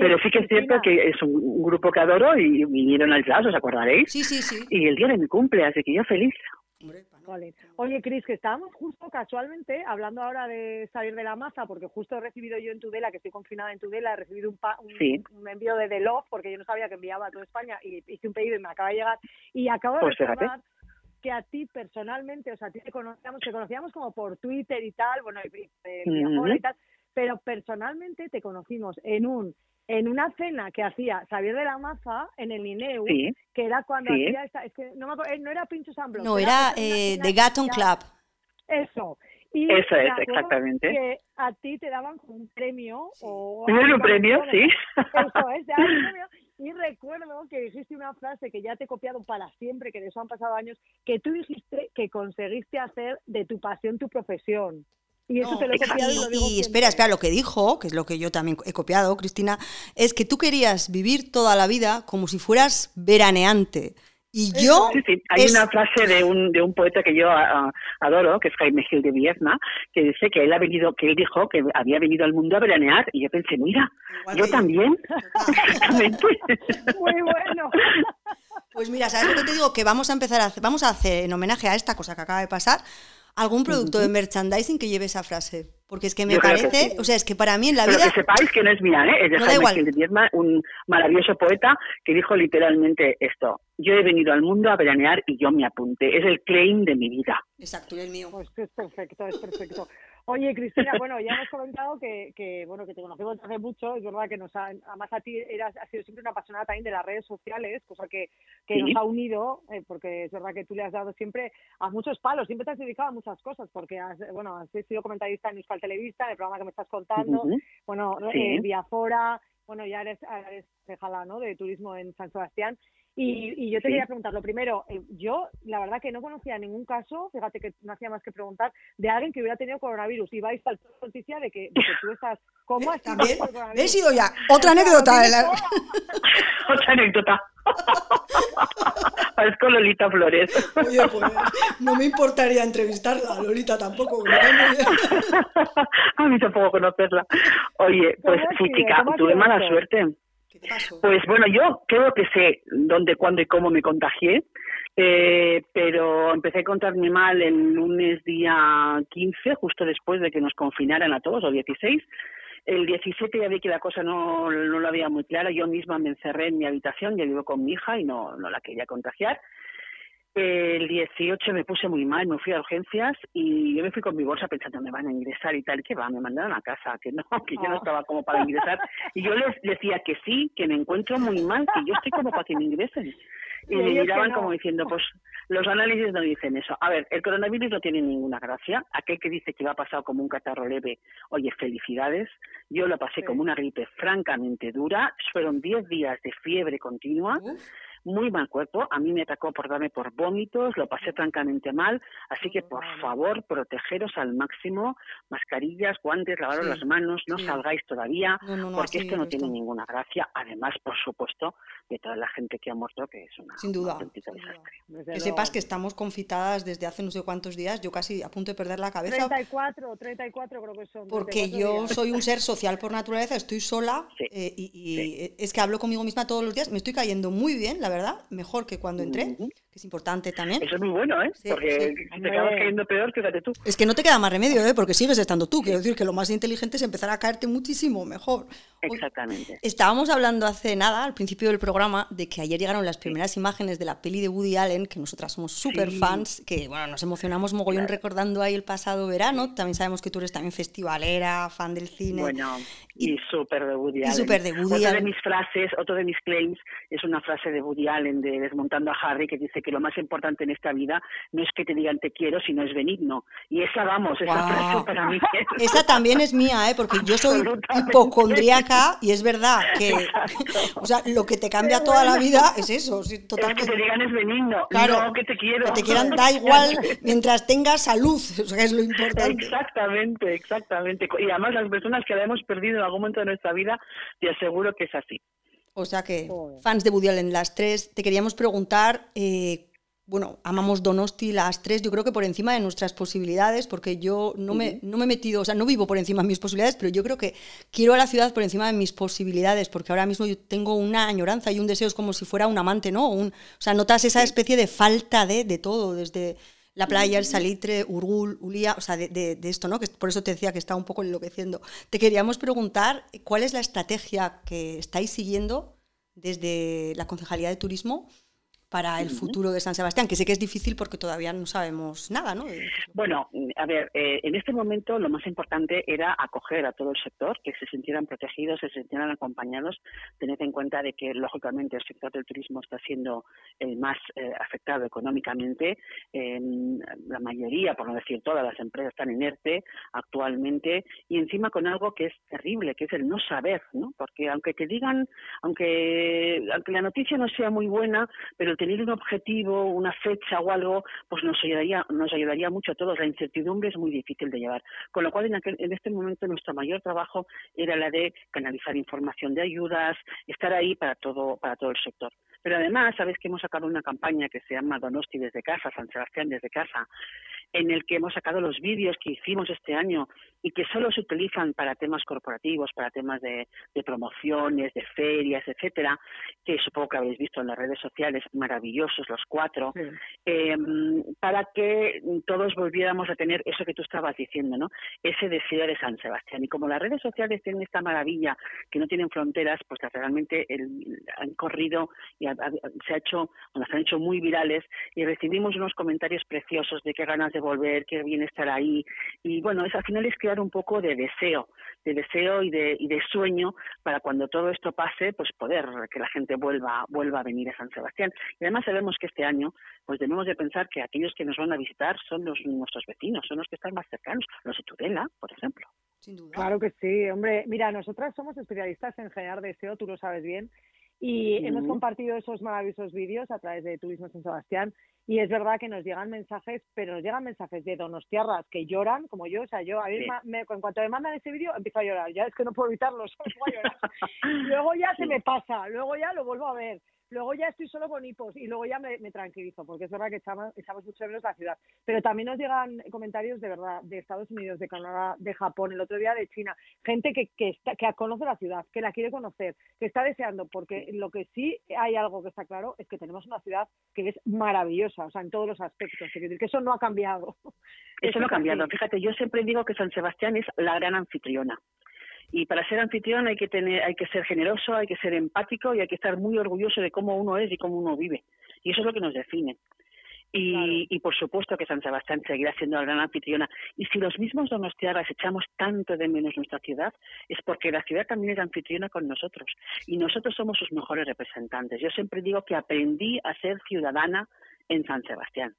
[SPEAKER 3] Pero sí que es cierto que es un grupo que adoro y vinieron al jazz, ¿os acordaréis?
[SPEAKER 1] Sí, sí, sí.
[SPEAKER 3] Y el día de mi cumple, así que yo feliz.
[SPEAKER 2] Oye, Cris, que estábamos justo casualmente hablando ahora de salir de la masa, porque justo he recibido yo en Tudela, que estoy confinada en Tudela, he recibido un, un, envío de The porque yo no sabía que enviaba a toda España, y hice un pedido y me acaba de llegar. Y acabo de pues que a ti personalmente, o sea, a ti te conocíamos, te conocíamos como por Twitter y tal, bueno, y, y tal, pero personalmente te conocimos en un en una cena que hacía Xavier de la Maza en el INEU, que era cuando hacía esta, es que no, me acuerdo, no era Pincho San
[SPEAKER 1] No, era, eh, The Gatton Club.
[SPEAKER 2] Eso.
[SPEAKER 3] Y Eso es, exactamente.
[SPEAKER 2] Que a ti te daban un premio. O,
[SPEAKER 3] un premio, sí.
[SPEAKER 2] Eso es, te un premio. Y recuerdo que dijiste una frase que ya te he copiado para siempre, que de eso han pasado años, que tú dijiste que conseguiste hacer de tu pasión tu profesión. Y eso te lo he copiado y, lo digo
[SPEAKER 1] y espera, espera, lo que dijo, que es lo que yo también he copiado, Cristina, es que tú querías vivir toda la vida como si fueras veraneante. Y yo...
[SPEAKER 3] Sí, sí. Hay una frase de un, de un poeta que yo adoro, que es Jaime Gil de Viezna, que dice que él ha venido, que él dijo que había venido al mundo a veranear, y yo pensé, mira, yo también, exactamente.
[SPEAKER 2] Muy bueno.
[SPEAKER 1] Pues mira, ¿sabes lo que te digo? Que vamos a empezar a hacer, vamos a hacer en homenaje a esta cosa que acaba de pasar, algún producto de merchandising que lleve esa frase. Porque es que me parece, o sea, es que para mí en la vida...
[SPEAKER 3] Pero que sepáis que no es mía, ¿eh? es de Jaime Gil de un maravilloso poeta que dijo literalmente esto. Yo he venido al mundo a veranear y yo me apunté. Es el claim de mi vida.
[SPEAKER 1] Exacto, y el mío.
[SPEAKER 2] Pues es perfecto, es perfecto. Oye, Cristina, bueno, ya hemos comentado que, que, bueno, que te conocemos hace mucho, es verdad que nos ha, además a ti eras, has sido siempre una apasionada también de las redes sociales, cosa que, que nos ha unido, eh, porque es verdad que tú le has dado siempre a muchos palos, siempre te has dedicado a muchas cosas, porque has, bueno, has sido comentarista en Euskal Televista, en el programa que me estás contando, bueno, en Viafora, bueno, ya eres, eres cejala, ¿no?, de turismo en San Sebastián, y, y yo te quería preguntar, lo primero, eh, yo la verdad que no conocía ningún caso, fíjate que no hacía más que preguntar, de alguien que hubiera tenido coronavirus. Y vais a la noticia de que, de que tú estás, ¿cómo estás?
[SPEAKER 1] He sido ya. Otra anécdota. De la...
[SPEAKER 3] Otra anécdota. Parezco Lolita Flores.
[SPEAKER 1] Oye, pues no me importaría entrevistarla, Lolita tampoco.
[SPEAKER 3] a mí tampoco conocerla. Oye, pues sí, chica, tuve mala suerte. Pues bueno, yo creo que sé dónde, cuándo y cómo me contagié, eh, pero empecé a contarme mal el lunes día 15, justo después de que nos confinaran a todos, o 16. El 17 ya vi que la cosa no, no lo había muy clara. Yo misma me encerré en mi habitación, ya vivo con mi hija y no, no la quería contagiar. El 18 me puse muy mal, me fui a urgencias y yo me fui con mi bolsa pensando me van a ingresar y tal, que va, me mandaron a casa, que no, que yo no ah. estaba como para ingresar. Y yo les decía que sí, que me encuentro muy mal, que yo estoy como para que me ingresen. Y me miraban como diciendo, pues los análisis no dicen eso. A ver, el coronavirus no tiene ninguna gracia. Aquel que dice que va a pasar como un catarro leve, oye, felicidades. Yo lo pasé como una gripe francamente dura. Fueron 10 días de fiebre continua muy mal cuerpo, a mí me atacó por darme por vómitos, lo pasé francamente mal, así que por favor protegeros al máximo, mascarillas, guantes, lavaros las manos, no salgáis todavía, porque esto no tiene ninguna gracia, además, por supuesto, de toda la gente que ha muerto, que es una,
[SPEAKER 1] Sin duda, Que sepas que estamos confitadas desde hace no sé cuántos días, yo casi a punto de perder la cabeza.
[SPEAKER 2] 34, 34 creo que son.
[SPEAKER 1] Porque yo soy un ser social por naturaleza, estoy sola eh, y, es que hablo conmigo misma todos los días, me estoy cayendo muy bien, la ¿verdad? Mejor que cuando entré, que es importante también.
[SPEAKER 3] Eso es muy bueno, ¿eh? Porque si te acabas cayendo peor, fíjate tú.
[SPEAKER 1] Es que no te queda más remedio, ¿eh? Porque sigues estando tú. Quiero decir que lo más inteligente es empezar a caerte muchísimo mejor.
[SPEAKER 3] Exactamente.
[SPEAKER 1] Estábamos hablando hace nada, al principio del programa, de que ayer llegaron las primeras imágenes de la peli de Woody Allen, que nosotras somos súper fans, que bueno, nos emocionamos mogollón recordando ahí el pasado verano. También sabemos que tú eres también festivalera, fan del cine.
[SPEAKER 3] Bueno, y, súper de Woody Allen.
[SPEAKER 1] Y súper de Woody
[SPEAKER 3] Allen. de mis frases, otro de mis claims es una frase de Woody Allen de Desmontando a Harry que dice que lo más importante en esta vida no es que te digan te quiero, sino es benigno. Y esa, vamos, esa frase para mí.
[SPEAKER 1] Esa también es mía, ¿eh? porque yo soy hipocondríaca y es verdad que o sea, lo que te cambia toda la vida es eso.
[SPEAKER 3] total, que te digan es benigno, claro, no que te quiero.
[SPEAKER 1] Que te quieran da igual mientras tengas salud, o sea, es lo importante.
[SPEAKER 3] Exactamente, exactamente. Y además las personas que la hemos perdido en algún momento de nuestra vida, te aseguro que es así.
[SPEAKER 1] O sea que, fans de Woody Allen, las tres, te queríamos preguntar, eh, bueno, amamos Donosti las tres, yo creo que por encima de nuestras posibilidades, porque yo no me, no me he metido, o sea, no vivo por encima de mis posibilidades, pero yo creo que quiero a la ciudad por encima de mis posibilidades, porque ahora mismo yo tengo una añoranza y un deseo, es como si fuera un amante, ¿no? Un, o sea, notas esa especie de falta de, de todo, desde la playa, el salitre, Urgul, Ulía, o sea, de, esto, ¿no? Que por eso te decía que está un poco enloqueciendo. Te queríamos preguntar cuál es la estrategia que estáis siguiendo desde la Concejalía de Turismo para el futuro de San Sebastián, que sé que es difícil porque todavía no sabemos nada, ¿no?
[SPEAKER 3] Bueno, a ver, eh, en este momento lo más importante era acoger a todo el sector, que se sintieran protegidos, se sintieran acompañados. Tened en cuenta de que, lógicamente, el sector del turismo está siendo el más eh, afectado económicamente. la mayoría, por no decir todas las empresas, están en ERTE actualmente y encima con algo que es terrible, que es el no saber, ¿no? Porque aunque te digan, aunque, aunque la noticia no sea muy buena, pero tener un objetivo, una fecha o algo, pues nos ayudaría, nos ayudaría mucho a todos. La incertidumbre es muy difícil de llevar. Con lo cual, en, aquel, en este momento, nuestro mayor trabajo era la de canalizar información de ayudas, estar ahí para todo, para todo el sector. Pero además, sabes que hemos sacado una campaña que se llama Donosti desde casa, San Sebastián desde casa, en el que hemos sacado los vídeos que hicimos este año y que solo se utilizan para temas corporativos, para temas de, promociones, de ferias, etcétera, que supongo que habéis visto en las redes sociales, maravillosos los cuatro, em, para que todos volviéramos a tener eso que tú estabas diciendo, ¿no? Ese deseo de San Sebastián. Y como las redes sociales tienen esta maravilla que no tienen fronteras, pues realmente han corrido y se ha hecho, bueno, se han hecho muy virales y recibimos unos comentarios preciosos de qué ganas de volver, qué bien estar ahí. Y bueno, es, al final es crear un poco de deseo, de deseo y de, y de sueño para cuando todo esto pase, pues poder que la gente vuelva, vuelva a venir a San Sebastián. Y además sabemos que este año, pues debemos de pensar que aquellos que nos van a visitar son los, nuestros vecinos, son los que están más cercanos, los de Tudela, por ejemplo.
[SPEAKER 2] Sin duda. Claro que sí, hombre. Mira, nosotras somos especialistas en generar deseo, tú lo sabes bien, y hemos compartido esos maravillosos vídeos a través de Turismo San Sebastián y es verdad que nos llegan mensajes, pero nos llegan mensajes de donostiarras que lloran, como yo, o sea, yo a mí me, en cuanto me mandan ese vídeo empiezo a llorar, ya es que no puedo evitarlo, solo llorar. luego ya se me pasa, luego ya lo vuelvo a ver, luego ya estoy solo con hipos y luego ya me, tranquilizo, porque es verdad que echamos, echamos mucho menos la ciudad. Pero también nos llegan comentarios de verdad de Estados Unidos, de Canadá, de Japón, el otro día de China, gente que, que, está, que conoce la ciudad, que la quiere conocer, que está deseando, porque lo que sí hay algo que está claro es que tenemos una ciudad que es maravillosa, o sea, en todos los aspectos, es decir, que eso no ha cambiado.
[SPEAKER 3] Eso no ha cambiado. Fíjate, yo siempre digo que San Sebastián es la gran anfitriona. Y para ser anfitrión hay que tener, hay que ser generoso, hay que ser empático y hay que estar muy orgulloso de cómo uno es y cómo uno vive. Y eso es lo que nos define. Y, y, por supuesto que San Sebastián seguirá siendo la gran anfitriona. Y si los mismos donostiarras echamos tanto de menos nuestra ciudad, es porque la ciudad también es anfitriona con nosotros. Y nosotros somos sus mejores representantes. Yo siempre digo que aprendí a ser ciudadana en San Sebastián.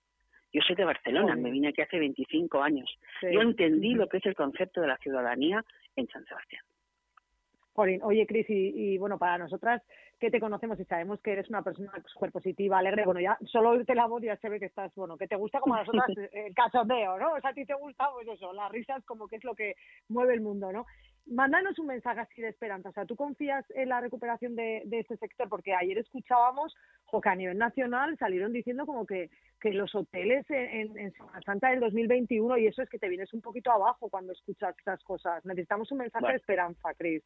[SPEAKER 3] Yo soy de Barcelona, me vine aquí hace 25 años. Yo entendí lo que es el concepto de la ciudadanía en San Sebastián.
[SPEAKER 2] oye Cris, y, bueno, para nosotras que te conocemos y sabemos que eres una persona súper positiva, alegre, bueno, ya solo oírte la voz ya se ve que estás, bueno, que te gusta como a nosotras el cachondeo, ¿no? O sea, a ti te gusta, pues eso, las risas como que es lo que mueve el mundo, ¿no? Mándanos un mensaje así de esperanza, o sea, ¿tú confías en la recuperación de, de este sector? Porque ayer escuchábamos que a nivel nacional salieron diciendo como que, que los hoteles en, en Semana Santa del 2021, y eso es que te vienes un poquito abajo cuando escuchas estas cosas. Necesitamos un mensaje de esperanza, Cris.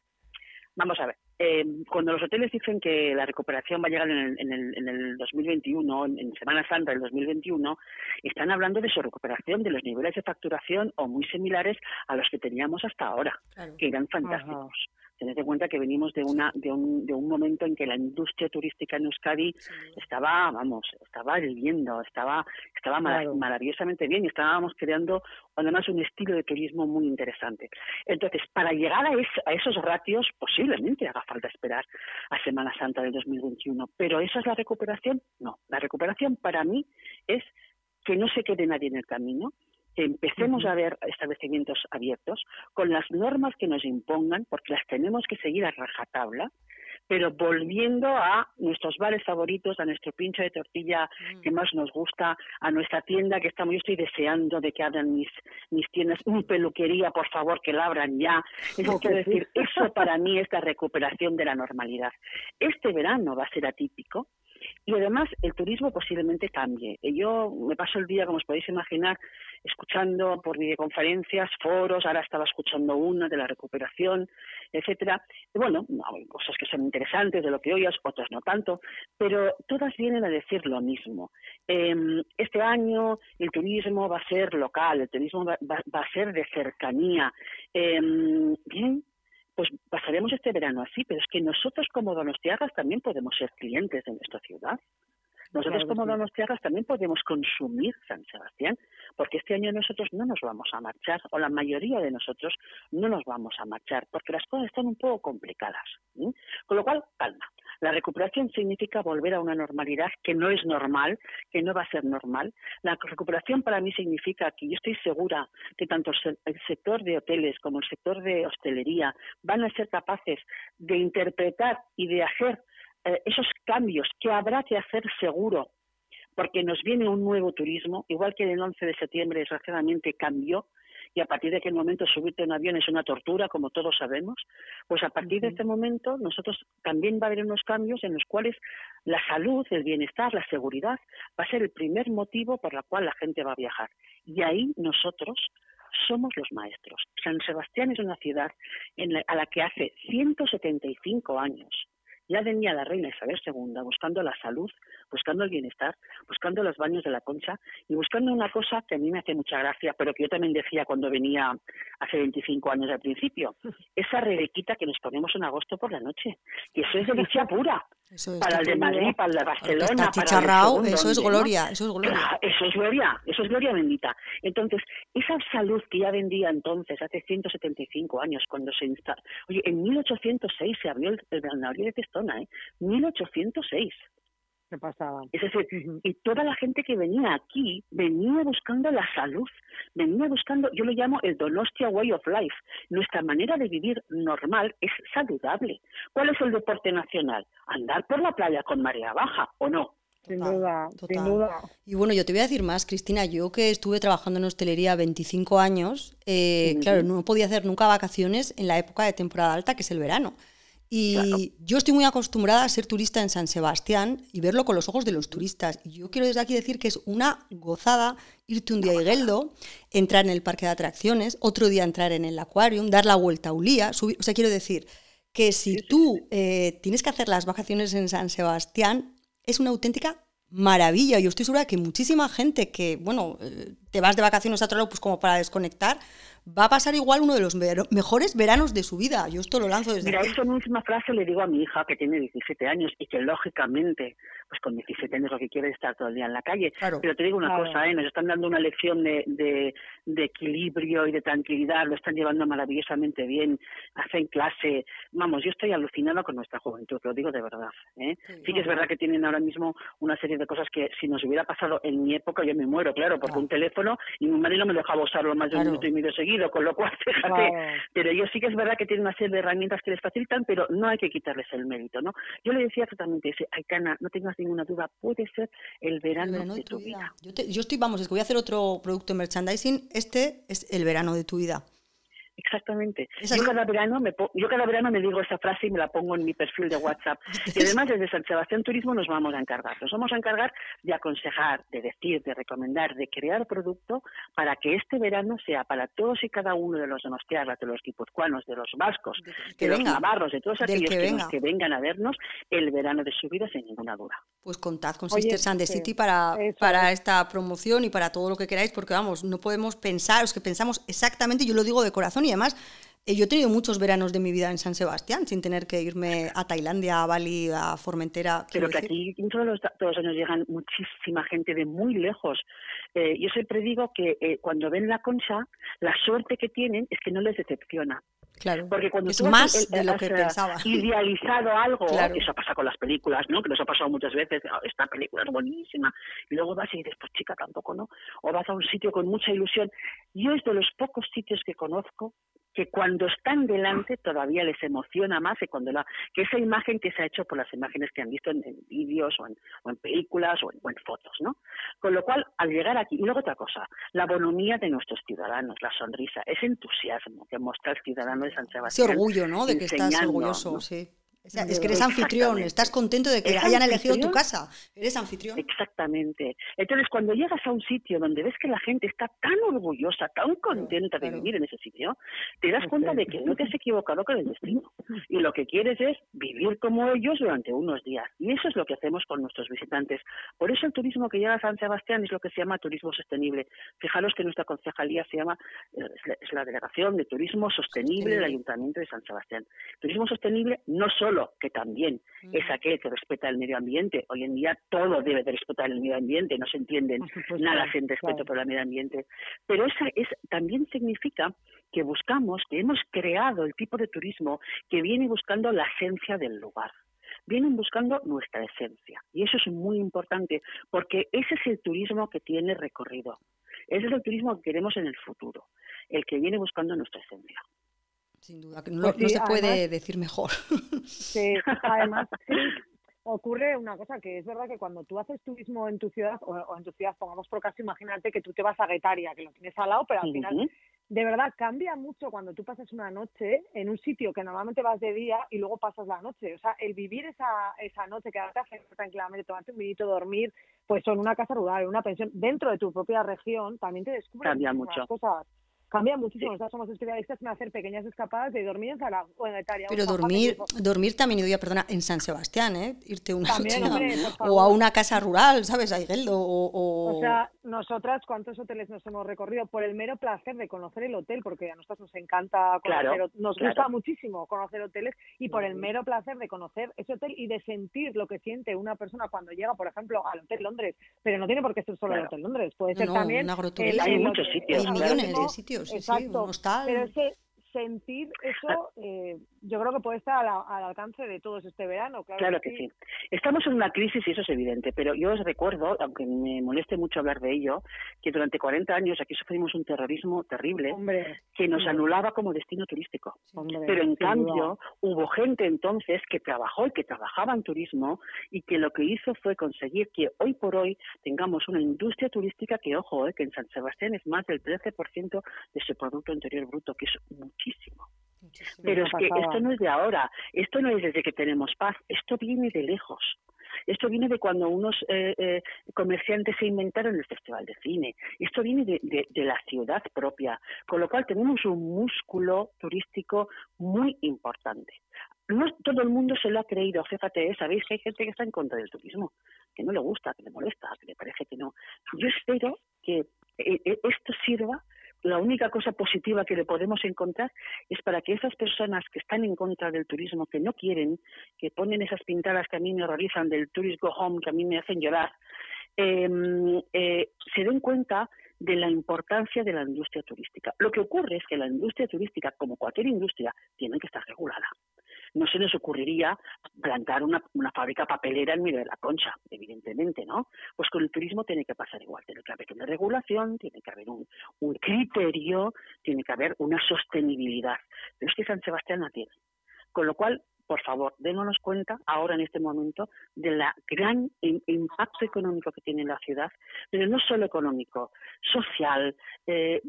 [SPEAKER 3] Vamos a ver, eh, cuando los hoteles dicen que la recuperación va a llegar en el, en el, en el 2021, en, Semana Santa del 2021, están hablando de su recuperación, de los niveles de facturación o muy similares a los que teníamos hasta ahora, que eran fantásticos. Tened en cuenta que venimos de una de un, de un momento en que la industria turística en Euskadi estaba, vamos, estaba viviendo, estaba estaba maravillosamente bien y estábamos creando además un estilo de turismo muy interesante. Entonces, para llegar a, a esos ratios, posiblemente haga falta esperar a Semana Santa del 2021, pero ¿esa es la recuperación? No, la recuperación para mí es que no se quede nadie en el camino, empecemos a ver establecimientos abiertos con las normas que nos impongan, porque las tenemos que seguir a rajatabla, pero volviendo a nuestros bares favoritos, a nuestro pincho de tortilla mm. que más nos gusta, a nuestra tienda que estamos, yo estoy deseando de que abran mis, mis tiendas, un peluquería, por favor, que la abran ya. Eso quiero decir, eso para mí es la recuperación de la normalidad. Este verano va a ser atípico, y además el turismo posiblemente cambie. Yo me paso el día, como os podéis imaginar, escuchando por videoconferencias, foros, ahora estaba escuchando una de la recuperación, etcétera. Y bueno, hay cosas que son interesantes de lo que oyas, otras no tanto, pero todas vienen a decir lo mismo. Em, este año el turismo va a ser local, el turismo va, a ser de cercanía. Eh, bien, pues pasaremos este verano así, pero es que nosotros como donostiarras también podemos ser clientes de nuestra ciudad. Nosotros como donostiarras también podemos consumir San Sebastián, porque este año nosotros no nos vamos a marchar, o la mayoría de nosotros no nos vamos a marchar, porque las cosas están un poco complicadas. Con lo cual, calma. La recuperación significa volver a una normalidad que no es normal, que no va a ser normal. La recuperación para mí significa que yo estoy segura que tanto el sector de hoteles como el sector de hostelería van a ser capaces de interpretar y de hacer eh, esos cambios que habrá que hacer seguro, porque nos viene un nuevo turismo, igual que el 11 de septiembre desgraciadamente cambió, y a partir de aquel momento subirte en un avión es una tortura, como todos sabemos, pues a partir de este momento nosotros también va a haber unos cambios en los cuales la salud, el bienestar, la seguridad va a ser el primer motivo por el cual la gente va a viajar. Y ahí nosotros somos los maestros. San Sebastián es una ciudad a la que hace 175 años ya venía la reina Isabel II buscando la salud, buscando el bienestar, buscando los baños de la concha y buscando una cosa que a mí me hace mucha gracia, pero que yo también decía cuando venía hace 25 años al principio, esa rebequita que nos ponemos en agosto por la noche, que eso es delicia pura. Para el de Madrid, para el de Barcelona,
[SPEAKER 1] para el eso es gloria, eso es gloria.
[SPEAKER 3] Eso es gloria, eso es gloria bendita. Entonces, esa salud que ya vendía entonces, hace 175 años, cuando se instaló, oye, en 1806 se abrió el, el de Testón 1806.
[SPEAKER 2] ¿Qué pasaba?
[SPEAKER 3] Es decir, y toda la gente que venía aquí venía buscando la salud, venía buscando, yo lo llamo el Donostia Way of Life. Nuestra manera de vivir normal es saludable. ¿Cuál es el deporte nacional? Andar por la playa con marea baja, ¿o no?
[SPEAKER 2] sin duda, sin duda.
[SPEAKER 1] Y bueno, yo te voy a decir más, Cristina, yo que estuve trabajando en hostelería 25 años, eh, claro, no podía hacer nunca vacaciones en la época de temporada alta, que es el verano. Y yo estoy muy acostumbrada a ser turista en San Sebastián y verlo con los ojos de los turistas. Y yo quiero desde aquí decir que es una gozada irte un día a Igueldo, entrar en el parque de atracciones, otro día entrar en el acuarium, dar la vuelta a Ulía, subir. O sea, quiero decir que si tú eh, tienes que hacer las vacaciones en San Sebastián, es una auténtica maravilla. Yo estoy segura que muchísima gente que, bueno, eh, te vas de vacaciones a otro lado pues como para desconectar, va a pasar igual uno de los mejores veranos de su vida. Yo esto lo lanzo desde
[SPEAKER 3] Mira, esa misma frase le digo a mi hija que tiene 17 años y que lógicamente, pues con 17 años lo que quiere es estar todo el día en la calle. Pero te digo una cosa, ¿eh? nos están dando una lección de, de, equilibrio y de tranquilidad, lo están llevando maravillosamente bien, hacen clase. Vamos, yo estoy alucinada con nuestra juventud, lo digo de verdad. ¿eh? Sí, que es verdad que tienen ahora mismo una serie de cosas que si nos hubiera pasado en mi época yo me muero, claro, porque un teléfono y mi marido no me dejaba usarlo más de un minuto y medio seguido con lo cual, fíjate, pero yo sí que es verdad que tienen una serie de herramientas que les facilitan, pero no hay que quitarles el mérito, ¿no? Yo le decía totalmente, Aitana, no tengas ninguna duda, puede ser el verano, de, tu vida.
[SPEAKER 1] Yo, yo estoy, vamos, es que voy a hacer otro producto de merchandising, este es el verano de tu vida.
[SPEAKER 3] Exactamente. Yo cada verano me yo cada verano me digo esa frase y me la pongo en mi perfil de WhatsApp. Y además desde San Sebastián Turismo nos vamos a encargar. Nos vamos a encargar de aconsejar, de decir, de recomendar, de crear producto para que este verano sea para todos y cada uno de los donostiarras, de los guipuzcoanos, de los vascos, de, los navarros, de todos aquellos que, vengan a vernos el verano de su vida sin ninguna duda.
[SPEAKER 1] Pues contad con Sister Sand City para, para esta promoción y para todo lo que queráis, porque vamos, no podemos pensar, es que pensamos exactamente, yo lo digo de corazón y además eh, yo he tenido muchos veranos de mi vida en San Sebastián sin tener que irme a Tailandia, a Bali, a Formentera.
[SPEAKER 3] Pero que aquí todos los, todos los años llegan muchísima gente de muy lejos. Eh, yo siempre digo que eh, cuando ven la concha, la suerte que tienen es que no les decepciona.
[SPEAKER 1] Claro,
[SPEAKER 3] porque cuando
[SPEAKER 1] es
[SPEAKER 3] tú
[SPEAKER 1] más de lo que pensaba.
[SPEAKER 3] idealizado algo, claro. eso pasa con las películas, ¿no? Que nos ha pasado muchas veces, oh, esta película es buenísima, y luego vas y dices, pues chica, tampoco, ¿no? O vas a un sitio con mucha ilusión. Yo es de los pocos sitios que conozco que cuando están delante todavía les emociona más que cuando la que esa imagen que se ha hecho por las imágenes que han visto en, vídeos o en, o en películas o en, o en, fotos, ¿no? Con lo cual, al llegar aquí, y luego otra cosa, la bonomía de nuestros ciudadanos, la sonrisa, ese entusiasmo que muestra el ciudadano de San Sebastián.
[SPEAKER 1] Ese orgullo, ¿no? De que estás orgulloso, sí es que eres anfitrión, estás contento de que hayan elegido tu casa, eres anfitrión.
[SPEAKER 3] Exactamente. Entonces, cuando llegas a un sitio donde ves que la gente está tan orgullosa, tan contenta de vivir en ese sitio, te das cuenta de que no te has equivocado con el destino. Y lo que quieres es vivir como ellos durante unos días. Y eso es lo que hacemos con nuestros visitantes. Por eso el turismo que llega a San Sebastián es lo que se llama turismo sostenible. Fijaros que nuestra concejalía se llama, es la, Delegación de Turismo Sostenible del Ayuntamiento de San Sebastián. Turismo sostenible no solo solo, que también es aquel que respeta el medio ambiente. Hoy en día todo debe de respetar el medio ambiente, no se entienden nada sin respeto por el medio ambiente. Pero esa es, también significa que buscamos, que hemos creado el tipo de turismo que viene buscando la esencia del lugar vienen buscando nuestra esencia. Y eso es muy importante, porque ese es el turismo que tiene recorrido. Ese es el turismo que queremos en el futuro, el que viene buscando nuestra esencia.
[SPEAKER 1] Sin duda, no, pues se puede decir mejor.
[SPEAKER 2] Sí, además, ocurre una cosa que es verdad que cuando tú haces turismo en tu ciudad, o, en tu ciudad, pongamos por caso, imagínate que tú te vas a Guetaria, que lo tienes al lado, pero al final de verdad cambia mucho cuando tú pasas una noche en un sitio que normalmente vas de día y luego pasas la noche. O sea, el vivir esa, esa noche, quedarte a tranquilamente, tomarte un vinito, dormir, pues son una casa rural, una pensión dentro de tu propia región, también te descubres muchas cosas cambia muchísimo. Nosotros somos especialistas en hacer pequeñas escapadas de dormir en Zaragoza o en Italia.
[SPEAKER 1] Pero dormir, dormir también, yo perdona, en San Sebastián, ¿eh? Irte una o a una casa rural, ¿sabes? A Igueldo
[SPEAKER 2] o, o... sea, nosotras, ¿cuántos hoteles nos hemos recorrido? Por el mero placer de conocer el hotel, porque a nosotros nos encanta conocer, nos gusta muchísimo conocer hoteles, y por el mero placer de conocer ese hotel y de sentir lo que siente una persona cuando llega, por ejemplo, al Hotel Londres. Pero no tiene por qué ser solo el Hotel Londres, puede ser también...
[SPEAKER 3] hay muchos sitios.
[SPEAKER 1] Hay millones de sitios
[SPEAKER 2] Exacto. Pero es que sentir eso, eh, yo creo que puede estar al, alcance de todos este verano.
[SPEAKER 3] Claro, que, sí. Estamos en una crisis y eso es evidente, pero yo os recuerdo, aunque me moleste mucho hablar de ello, que durante 40 años aquí sufrimos un terrorismo terrible que nos anulaba como destino turístico. pero en cambio hubo gente entonces que trabajó y que trabajaba en turismo y que lo que hizo fue conseguir que hoy por hoy tengamos una industria turística que, ojo, eh, que en San Sebastián es más del 13% de su Producto Interior Bruto, que es muchísimo. Pero es que esto no es de ahora, esto no es desde que tenemos paz, esto viene de lejos. Esto viene de cuando unos eh, eh, comerciantes se inventaron el Festival de Cine. Esto viene de, de, la ciudad propia, con lo cual tenemos un músculo turístico muy importante. No todo el mundo se lo ha creído, fíjate, ¿eh? sabéis que hay gente que está en contra del turismo, que no le gusta, que le molesta, que le parece que no. Yo espero que esto sirva la única cosa positiva que le podemos encontrar es para que esas personas que están en contra del turismo, que no quieren, que ponen esas pintadas que a mí me horrorizan del tourist go home, que a mí me hacen llorar, em, eh, se den cuenta de la importancia de la industria turística. Lo que ocurre es que la industria turística, como cualquier industria, tiene que estar regulada no se les ocurriría plantar una, una fábrica papelera en medio de la concha, evidentemente, ¿no? Pues con el turismo tiene que pasar igual, tiene que haber una regulación, tiene que haber un, un criterio, tiene que haber una sostenibilidad. Pero es que San Sebastián la tiene. Con lo cual, por favor, démonos cuenta ahora en este momento de la gran impacto económico que tiene la ciudad, pero no solo económico, social, eh,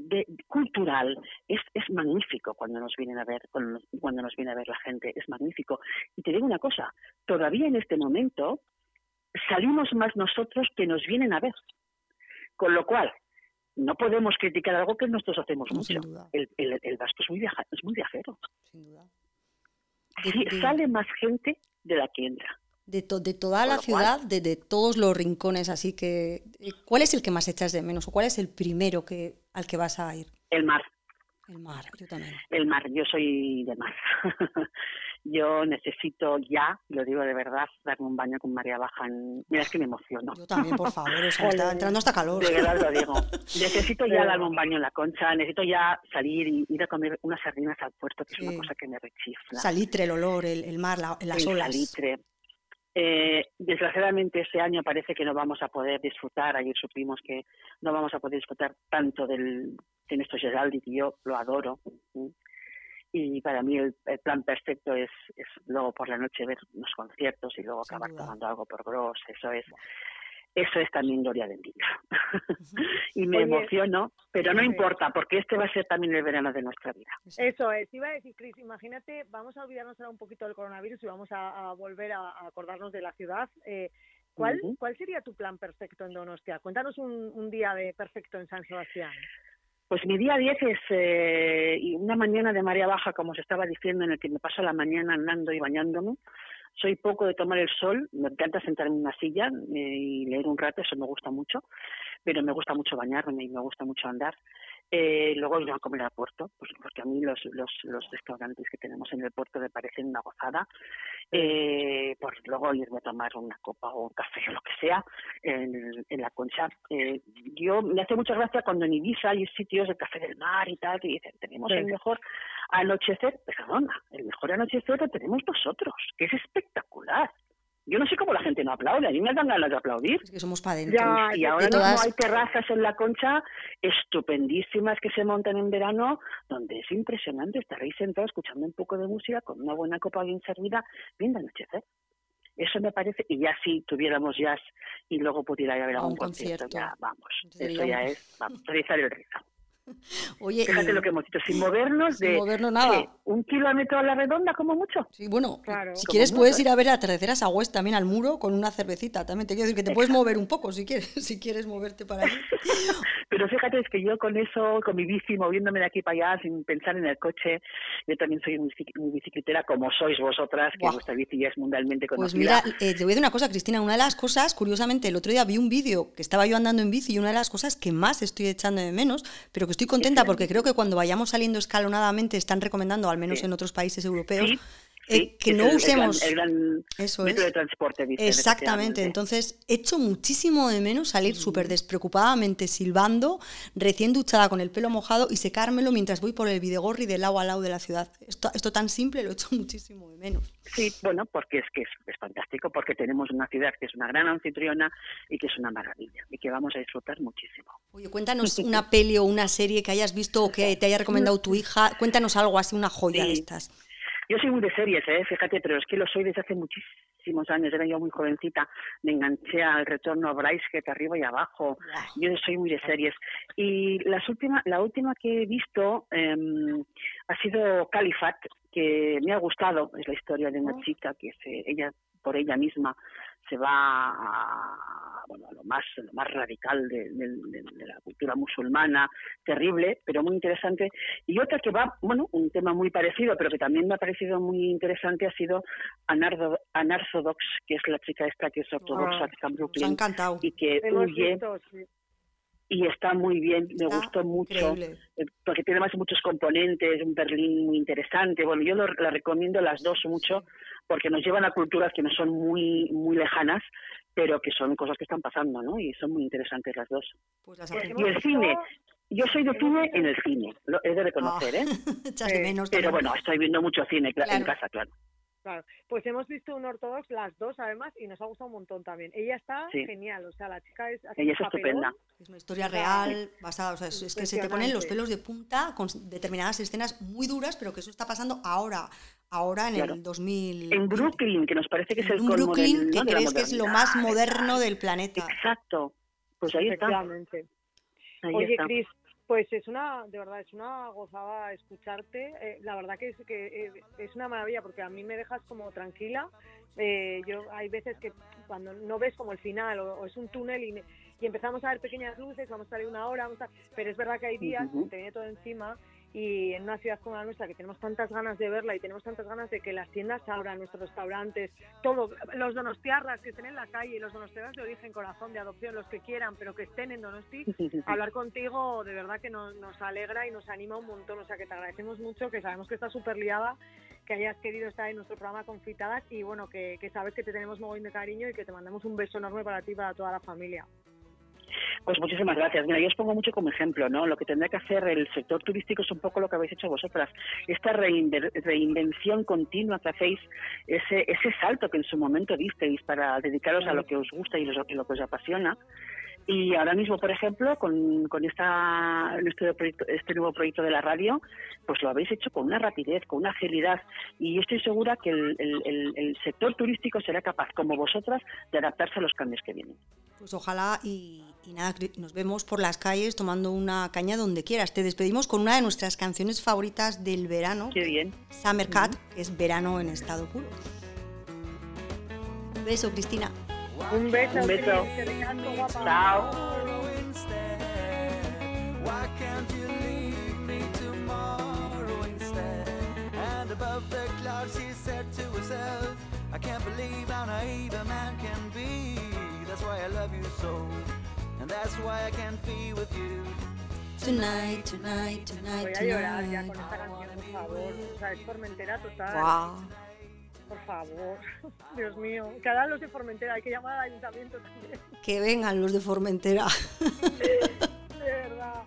[SPEAKER 3] cultural. Es, es magnífico cuando nos vienen a ver, cuando, cuando nos viene a ver la gente, es magnífico. Y te digo una cosa, todavía en este momento salimos más nosotros que nos vienen a ver. Con lo cual, no podemos criticar algo que nosotros hacemos mucho. El, el, el, vasco es muy, viaja, es muy viajero. Sin duda sale más gente de la que entra.
[SPEAKER 1] De, de toda la ciudad, de, todos los rincones, así que eh, ¿cuál es el que más echas de menos o cuál es el primero que al que vas a ir?
[SPEAKER 3] El mar.
[SPEAKER 1] El mar, yo también.
[SPEAKER 3] El mar, yo soy de mar. yo necesito ya, lo digo de verdad, darme un baño con María Baja. Mira, es que me emociono.
[SPEAKER 1] Yo también, por favor, está entrando hasta calor.
[SPEAKER 3] De verdad lo digo. Necesito ya darme un baño en la concha, necesito ya salir y ir a comer unas sardinas al puerto, que es una cosa que me rechifla.
[SPEAKER 1] Salitre, el olor, el, mar, la, las el
[SPEAKER 3] Salitre. Eh, desgraciadamente este año parece que no vamos a poder disfrutar, ayer supimos que no vamos a poder disfrutar tanto del Ernesto Geraldi, que yo lo adoro, y para mí el, plan perfecto es, es, luego por la noche ver unos conciertos y luego acabar tomando algo por Gross, eso es eso es también gloria bendita. y me emociono, pero no importa, porque este va a ser también el verano de nuestra vida.
[SPEAKER 2] Eso es, iba a decir, Cris, imagínate, vamos a olvidarnos ahora un poquito del coronavirus y vamos a, volver a, acordarnos de la ciudad. Eh, ¿cuál, ¿Cuál sería tu plan perfecto en Donostia? Cuéntanos un, un día de perfecto en San Sebastián.
[SPEAKER 3] Pues mi día 10 es eh, una mañana de marea baja, como se estaba diciendo, en el que me paso la mañana andando y bañándome. Soy poco de tomar el sol, me encanta sentarme en una silla eh, y leer un rato, eso me gusta mucho, pero me gusta mucho bañarme y me gusta mucho andar. Eh, luego ir a comer al puerto, pues porque a mí los, los, los restaurantes que tenemos en el puerto me parecen una gozada. Eh, pues luego irme a tomar una copa o un café o lo que sea en, en la concha. Eh, yo me hace mucha gracia cuando en Ibiza hay sitios de café del mar y tal, que dicen, tenemos el mejor anochecer, perdona, el mejor anochecer lo tenemos nosotros, que es espectacular. Yo no sé cómo la gente no aplaude, a mí me dan ganas de aplaudir.
[SPEAKER 1] Es que somos para
[SPEAKER 3] y ahora mismo hay terrazas en la concha estupendísimas que se montan en verano, donde es impresionante estar ahí sentado escuchando un poco de música con una buena copa bien servida, bien de anochecer. Eso me parece, y ya si tuviéramos jazz y luego pudiera ir a ver a un, concierto, ya vamos. Eso ya es, vamos, realizar el ritmo.
[SPEAKER 1] Oye,
[SPEAKER 3] Fíjate lo que hemos dicho, sin movernos de
[SPEAKER 1] nada.
[SPEAKER 3] un kilómetro a la redonda como mucho.
[SPEAKER 1] Sí, bueno, si quieres puedes ir a ver a Sagüez también al muro con una cervecita. También te quiero decir que te puedes mover un poco si quieres, si quieres moverte para allí.
[SPEAKER 3] Pero fíjate, es que yo con eso, con mi bici, moviéndome de aquí para allá sin pensar en el coche, yo también soy muy, bicicletera como sois vosotras, que vuestra bici ya es mundialmente conocida.
[SPEAKER 1] Pues mira, eh, te voy a decir una cosa, Cristina, una de las cosas, curiosamente, el otro día vi un vídeo que estaba yo andando en bici y una de las cosas que más estoy echando de menos, pero que estoy contenta porque creo que cuando vayamos saliendo escalonadamente están recomendando, al menos en otros países europeos, eh, que no usemos
[SPEAKER 3] el gran, eso es. de transporte.
[SPEAKER 1] Exactamente, entonces echo muchísimo de menos salir súper despreocupadamente silbando, recién duchada con el pelo mojado y secármelo mientras voy por el Videgorri de lado a lado de la ciudad. Esto, esto tan simple lo echo muchísimo de menos.
[SPEAKER 3] Sí, bueno, porque es que es, es, fantástico, porque tenemos una ciudad que es una gran anfitriona y que es una maravilla y que vamos a disfrutar muchísimo.
[SPEAKER 1] Oye, cuéntanos una peli o una serie que hayas visto o que te haya recomendado tu hija, cuéntanos algo así, una joya de estas.
[SPEAKER 3] Yo soy muy de series, ¿eh? fíjate, pero es que lo soy desde hace muchísimos años. Era yo muy jovencita, me enganché al retorno a Bryce, arriba y abajo. Yo soy muy de series. Y las última, la última que he visto em, ha sido Califat, que me ha gustado. Es la historia de una oh. chica que se, ella por ella misma se va a, bueno, a lo más lo más radical de, la cultura musulmana, terrible, pero muy interesante. Y otra que va, bueno, un tema muy parecido, pero que también me ha parecido muy interesante ha sido Anarthodox, que es la chica esta que es ortodoxa, que está en Brooklyn, y que huye y está muy bien, me gustó mucho, eh, porque tiene más muchos componentes, un Berlín muy interesante. Bueno, yo la recomiendo las dos mucho, porque nos llevan a culturas que no son muy, muy lejanas, pero que son cosas que están pasando, ¿no? Y son muy interesantes las dos. Pues y el cine, yo soy de cine en el cine, lo he de reconocer, ¿eh? pero bueno, estoy viendo mucho cine en casa, claro.
[SPEAKER 2] Claro, pues hemos visto un ortodox las dos además y nos ha gustado un montón también. Ella está genial, o sea, la chica es...
[SPEAKER 3] Ella es estupenda.
[SPEAKER 1] Es una historia real, basada, o sea, es, que se te ponen los pelos de punta con determinadas escenas muy duras, pero que eso está pasando ahora, ahora en el 2000.
[SPEAKER 3] En Brooklyn, que nos parece que es el colmo
[SPEAKER 1] Brooklyn, que crees que es lo más moderno del planeta.
[SPEAKER 3] Exacto, pues ahí está.
[SPEAKER 2] Oye, Cris, pues es una, de verdad, es una gozada escucharte. Eh, la verdad que es que eh, es una maravilla porque a mí me dejas como tranquila. Eh, yo hay veces que cuando no ves como el final o, es un túnel y, y, empezamos a ver pequeñas luces, vamos a salir una hora, pero es verdad que hay días que te viene todo encima y en una ciudad como la nuestra que tenemos tantas ganas de verla y tenemos tantas ganas de que las tiendas abran, nuestros restaurantes, todo, los donostiarras que estén en la calle, los donostiarras de origen, corazón, de adopción, los que quieran, pero que estén en Donosti, hablar contigo de verdad que nos, nos alegra y nos anima un montón, o sea que te agradecemos mucho, que sabemos que estás súper liada, que hayas querido estar en nuestro programa Confitadas y bueno, que, que sabes que te tenemos muy de cariño y que te mandamos un beso enorme para ti y para toda la familia.
[SPEAKER 3] Pues muchísimas gracias. Mira, yo os pongo mucho como ejemplo, ¿no? Lo que tendrá que hacer el sector turístico es un poco lo que habéis hecho vosotras. Esta reinvención continua que hacéis, ese, ese salto que en su momento disteis para dedicaros a lo que os gusta y lo que os apasiona, y ahora mismo, por ejemplo, con, con esta, este, este nuevo proyecto de la radio, pues lo habéis hecho con una rapidez, con una agilidad. Y estoy segura que el, el, el sector turístico será capaz, como vosotras, de adaptarse a los cambios que vienen.
[SPEAKER 1] Pues ojalá y, nada, nos vemos por las calles tomando una caña donde quieras. Te despedimos con una de nuestras canciones favoritas del verano.
[SPEAKER 3] Qué bien.
[SPEAKER 1] Summer Cat, que es verano en estado puro. Un beso, Cristina.
[SPEAKER 2] Un beso.
[SPEAKER 3] Un beso. Chao.
[SPEAKER 4] I can't believe how naive a man can be. That's why I love you so, and that's why I can't be with you.
[SPEAKER 1] tonight, tonight, tonight,
[SPEAKER 2] Voy a llorar ya
[SPEAKER 1] tonight.
[SPEAKER 2] con esta canción, por favor. O sea, es Formentera total.
[SPEAKER 1] Guau.
[SPEAKER 2] Por favor. Dios mío. Que ahora los de Formentera, hay que llamar al ayuntamiento también.
[SPEAKER 1] Que vengan los de Formentera.
[SPEAKER 2] De verdad.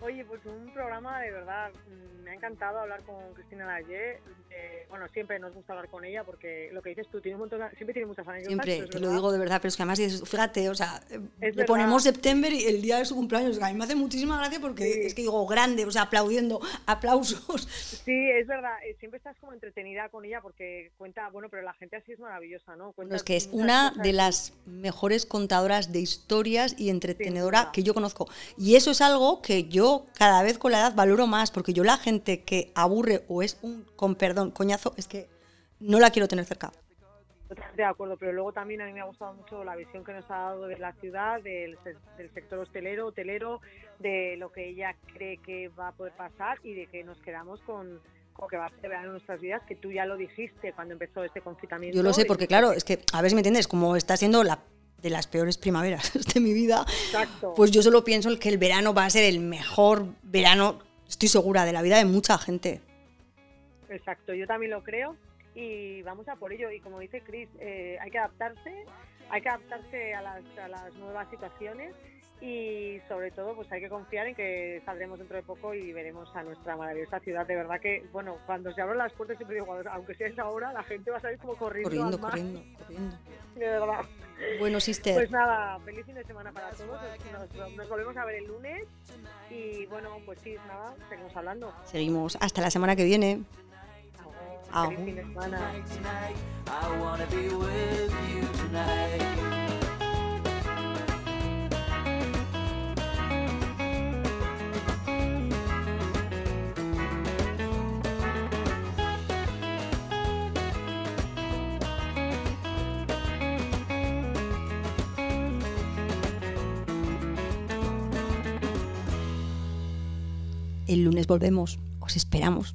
[SPEAKER 2] Oye, pues un programa de verdad. mm, Me ha encantado hablar con Cristina Laye. Eh, bueno, siempre nos gusta hablar con ella porque lo que dices tú, tiene un montón de- siempre tiene muchas anécdotas.
[SPEAKER 1] Siempre, te lo
[SPEAKER 2] verdad.
[SPEAKER 1] digo de verdad, pero es que además, dices, fíjate, o sea, eh, le
[SPEAKER 2] verdad.
[SPEAKER 1] ponemos septiembre y el día de su cumpleaños, a mí me hace muchísima gracia porque
[SPEAKER 2] Sí.
[SPEAKER 1] es que digo grande, o sea, aplaudiendo, aplausos.
[SPEAKER 2] Sí, es verdad. eh, Siempre estás como entretenida con ella porque cuenta, bueno, pero la gente así es maravillosa, ¿no? Cuenta
[SPEAKER 1] es que es una
[SPEAKER 2] cosas.
[SPEAKER 1] de las mejores contadoras de historias y entretenedora que yo conozco. Y eso es algo que yo cada vez con la edad valoro más, porque yo la gente que aburre o es un, con perdón, coñazo, es que no la quiero tener cerca.
[SPEAKER 2] Totalmente de acuerdo, pero luego también a mí me ha gustado mucho la visión que nos ha dado de la ciudad, del, del sector hostelero, hotelero, de lo que ella cree que va a poder pasar y de que nos quedamos con, con que va a ser en nuestras vidas, que tú ya lo dijiste cuando empezó este confinamiento.
[SPEAKER 1] Yo lo sé, porque claro, es que, a ver si me entiendes, como está siendo la de las peores primaveras de mi vida,
[SPEAKER 2] Exacto.
[SPEAKER 1] pues yo solo pienso que el verano va a ser el mejor verano, estoy segura, de la vida de mucha gente.
[SPEAKER 2] Exacto, yo también lo creo y vamos a por ello. Y como dice Chris, eh, hay que adaptarse, hay que adaptarse a las, a las nuevas situaciones y sobre todo pues hay que confiar en que saldremos dentro de poco y veremos a nuestra maravillosa ciudad. De verdad que, bueno, cuando se abren las puertas siempre digo, aunque sea esa hora, la gente va a salir como corriendo.
[SPEAKER 1] Corriendo,
[SPEAKER 2] al mar.
[SPEAKER 1] corriendo, corriendo.
[SPEAKER 2] De verdad.
[SPEAKER 1] Bueno, sister,
[SPEAKER 2] Pues nada, feliz fin de semana para todos. Nos, nos volvemos a ver el lunes y bueno, pues sí, nada, seguimos hablando.
[SPEAKER 1] seguimos hasta la semana que viene.
[SPEAKER 2] Feliz fin de semana.
[SPEAKER 1] El lunes volvemos, os esperamos.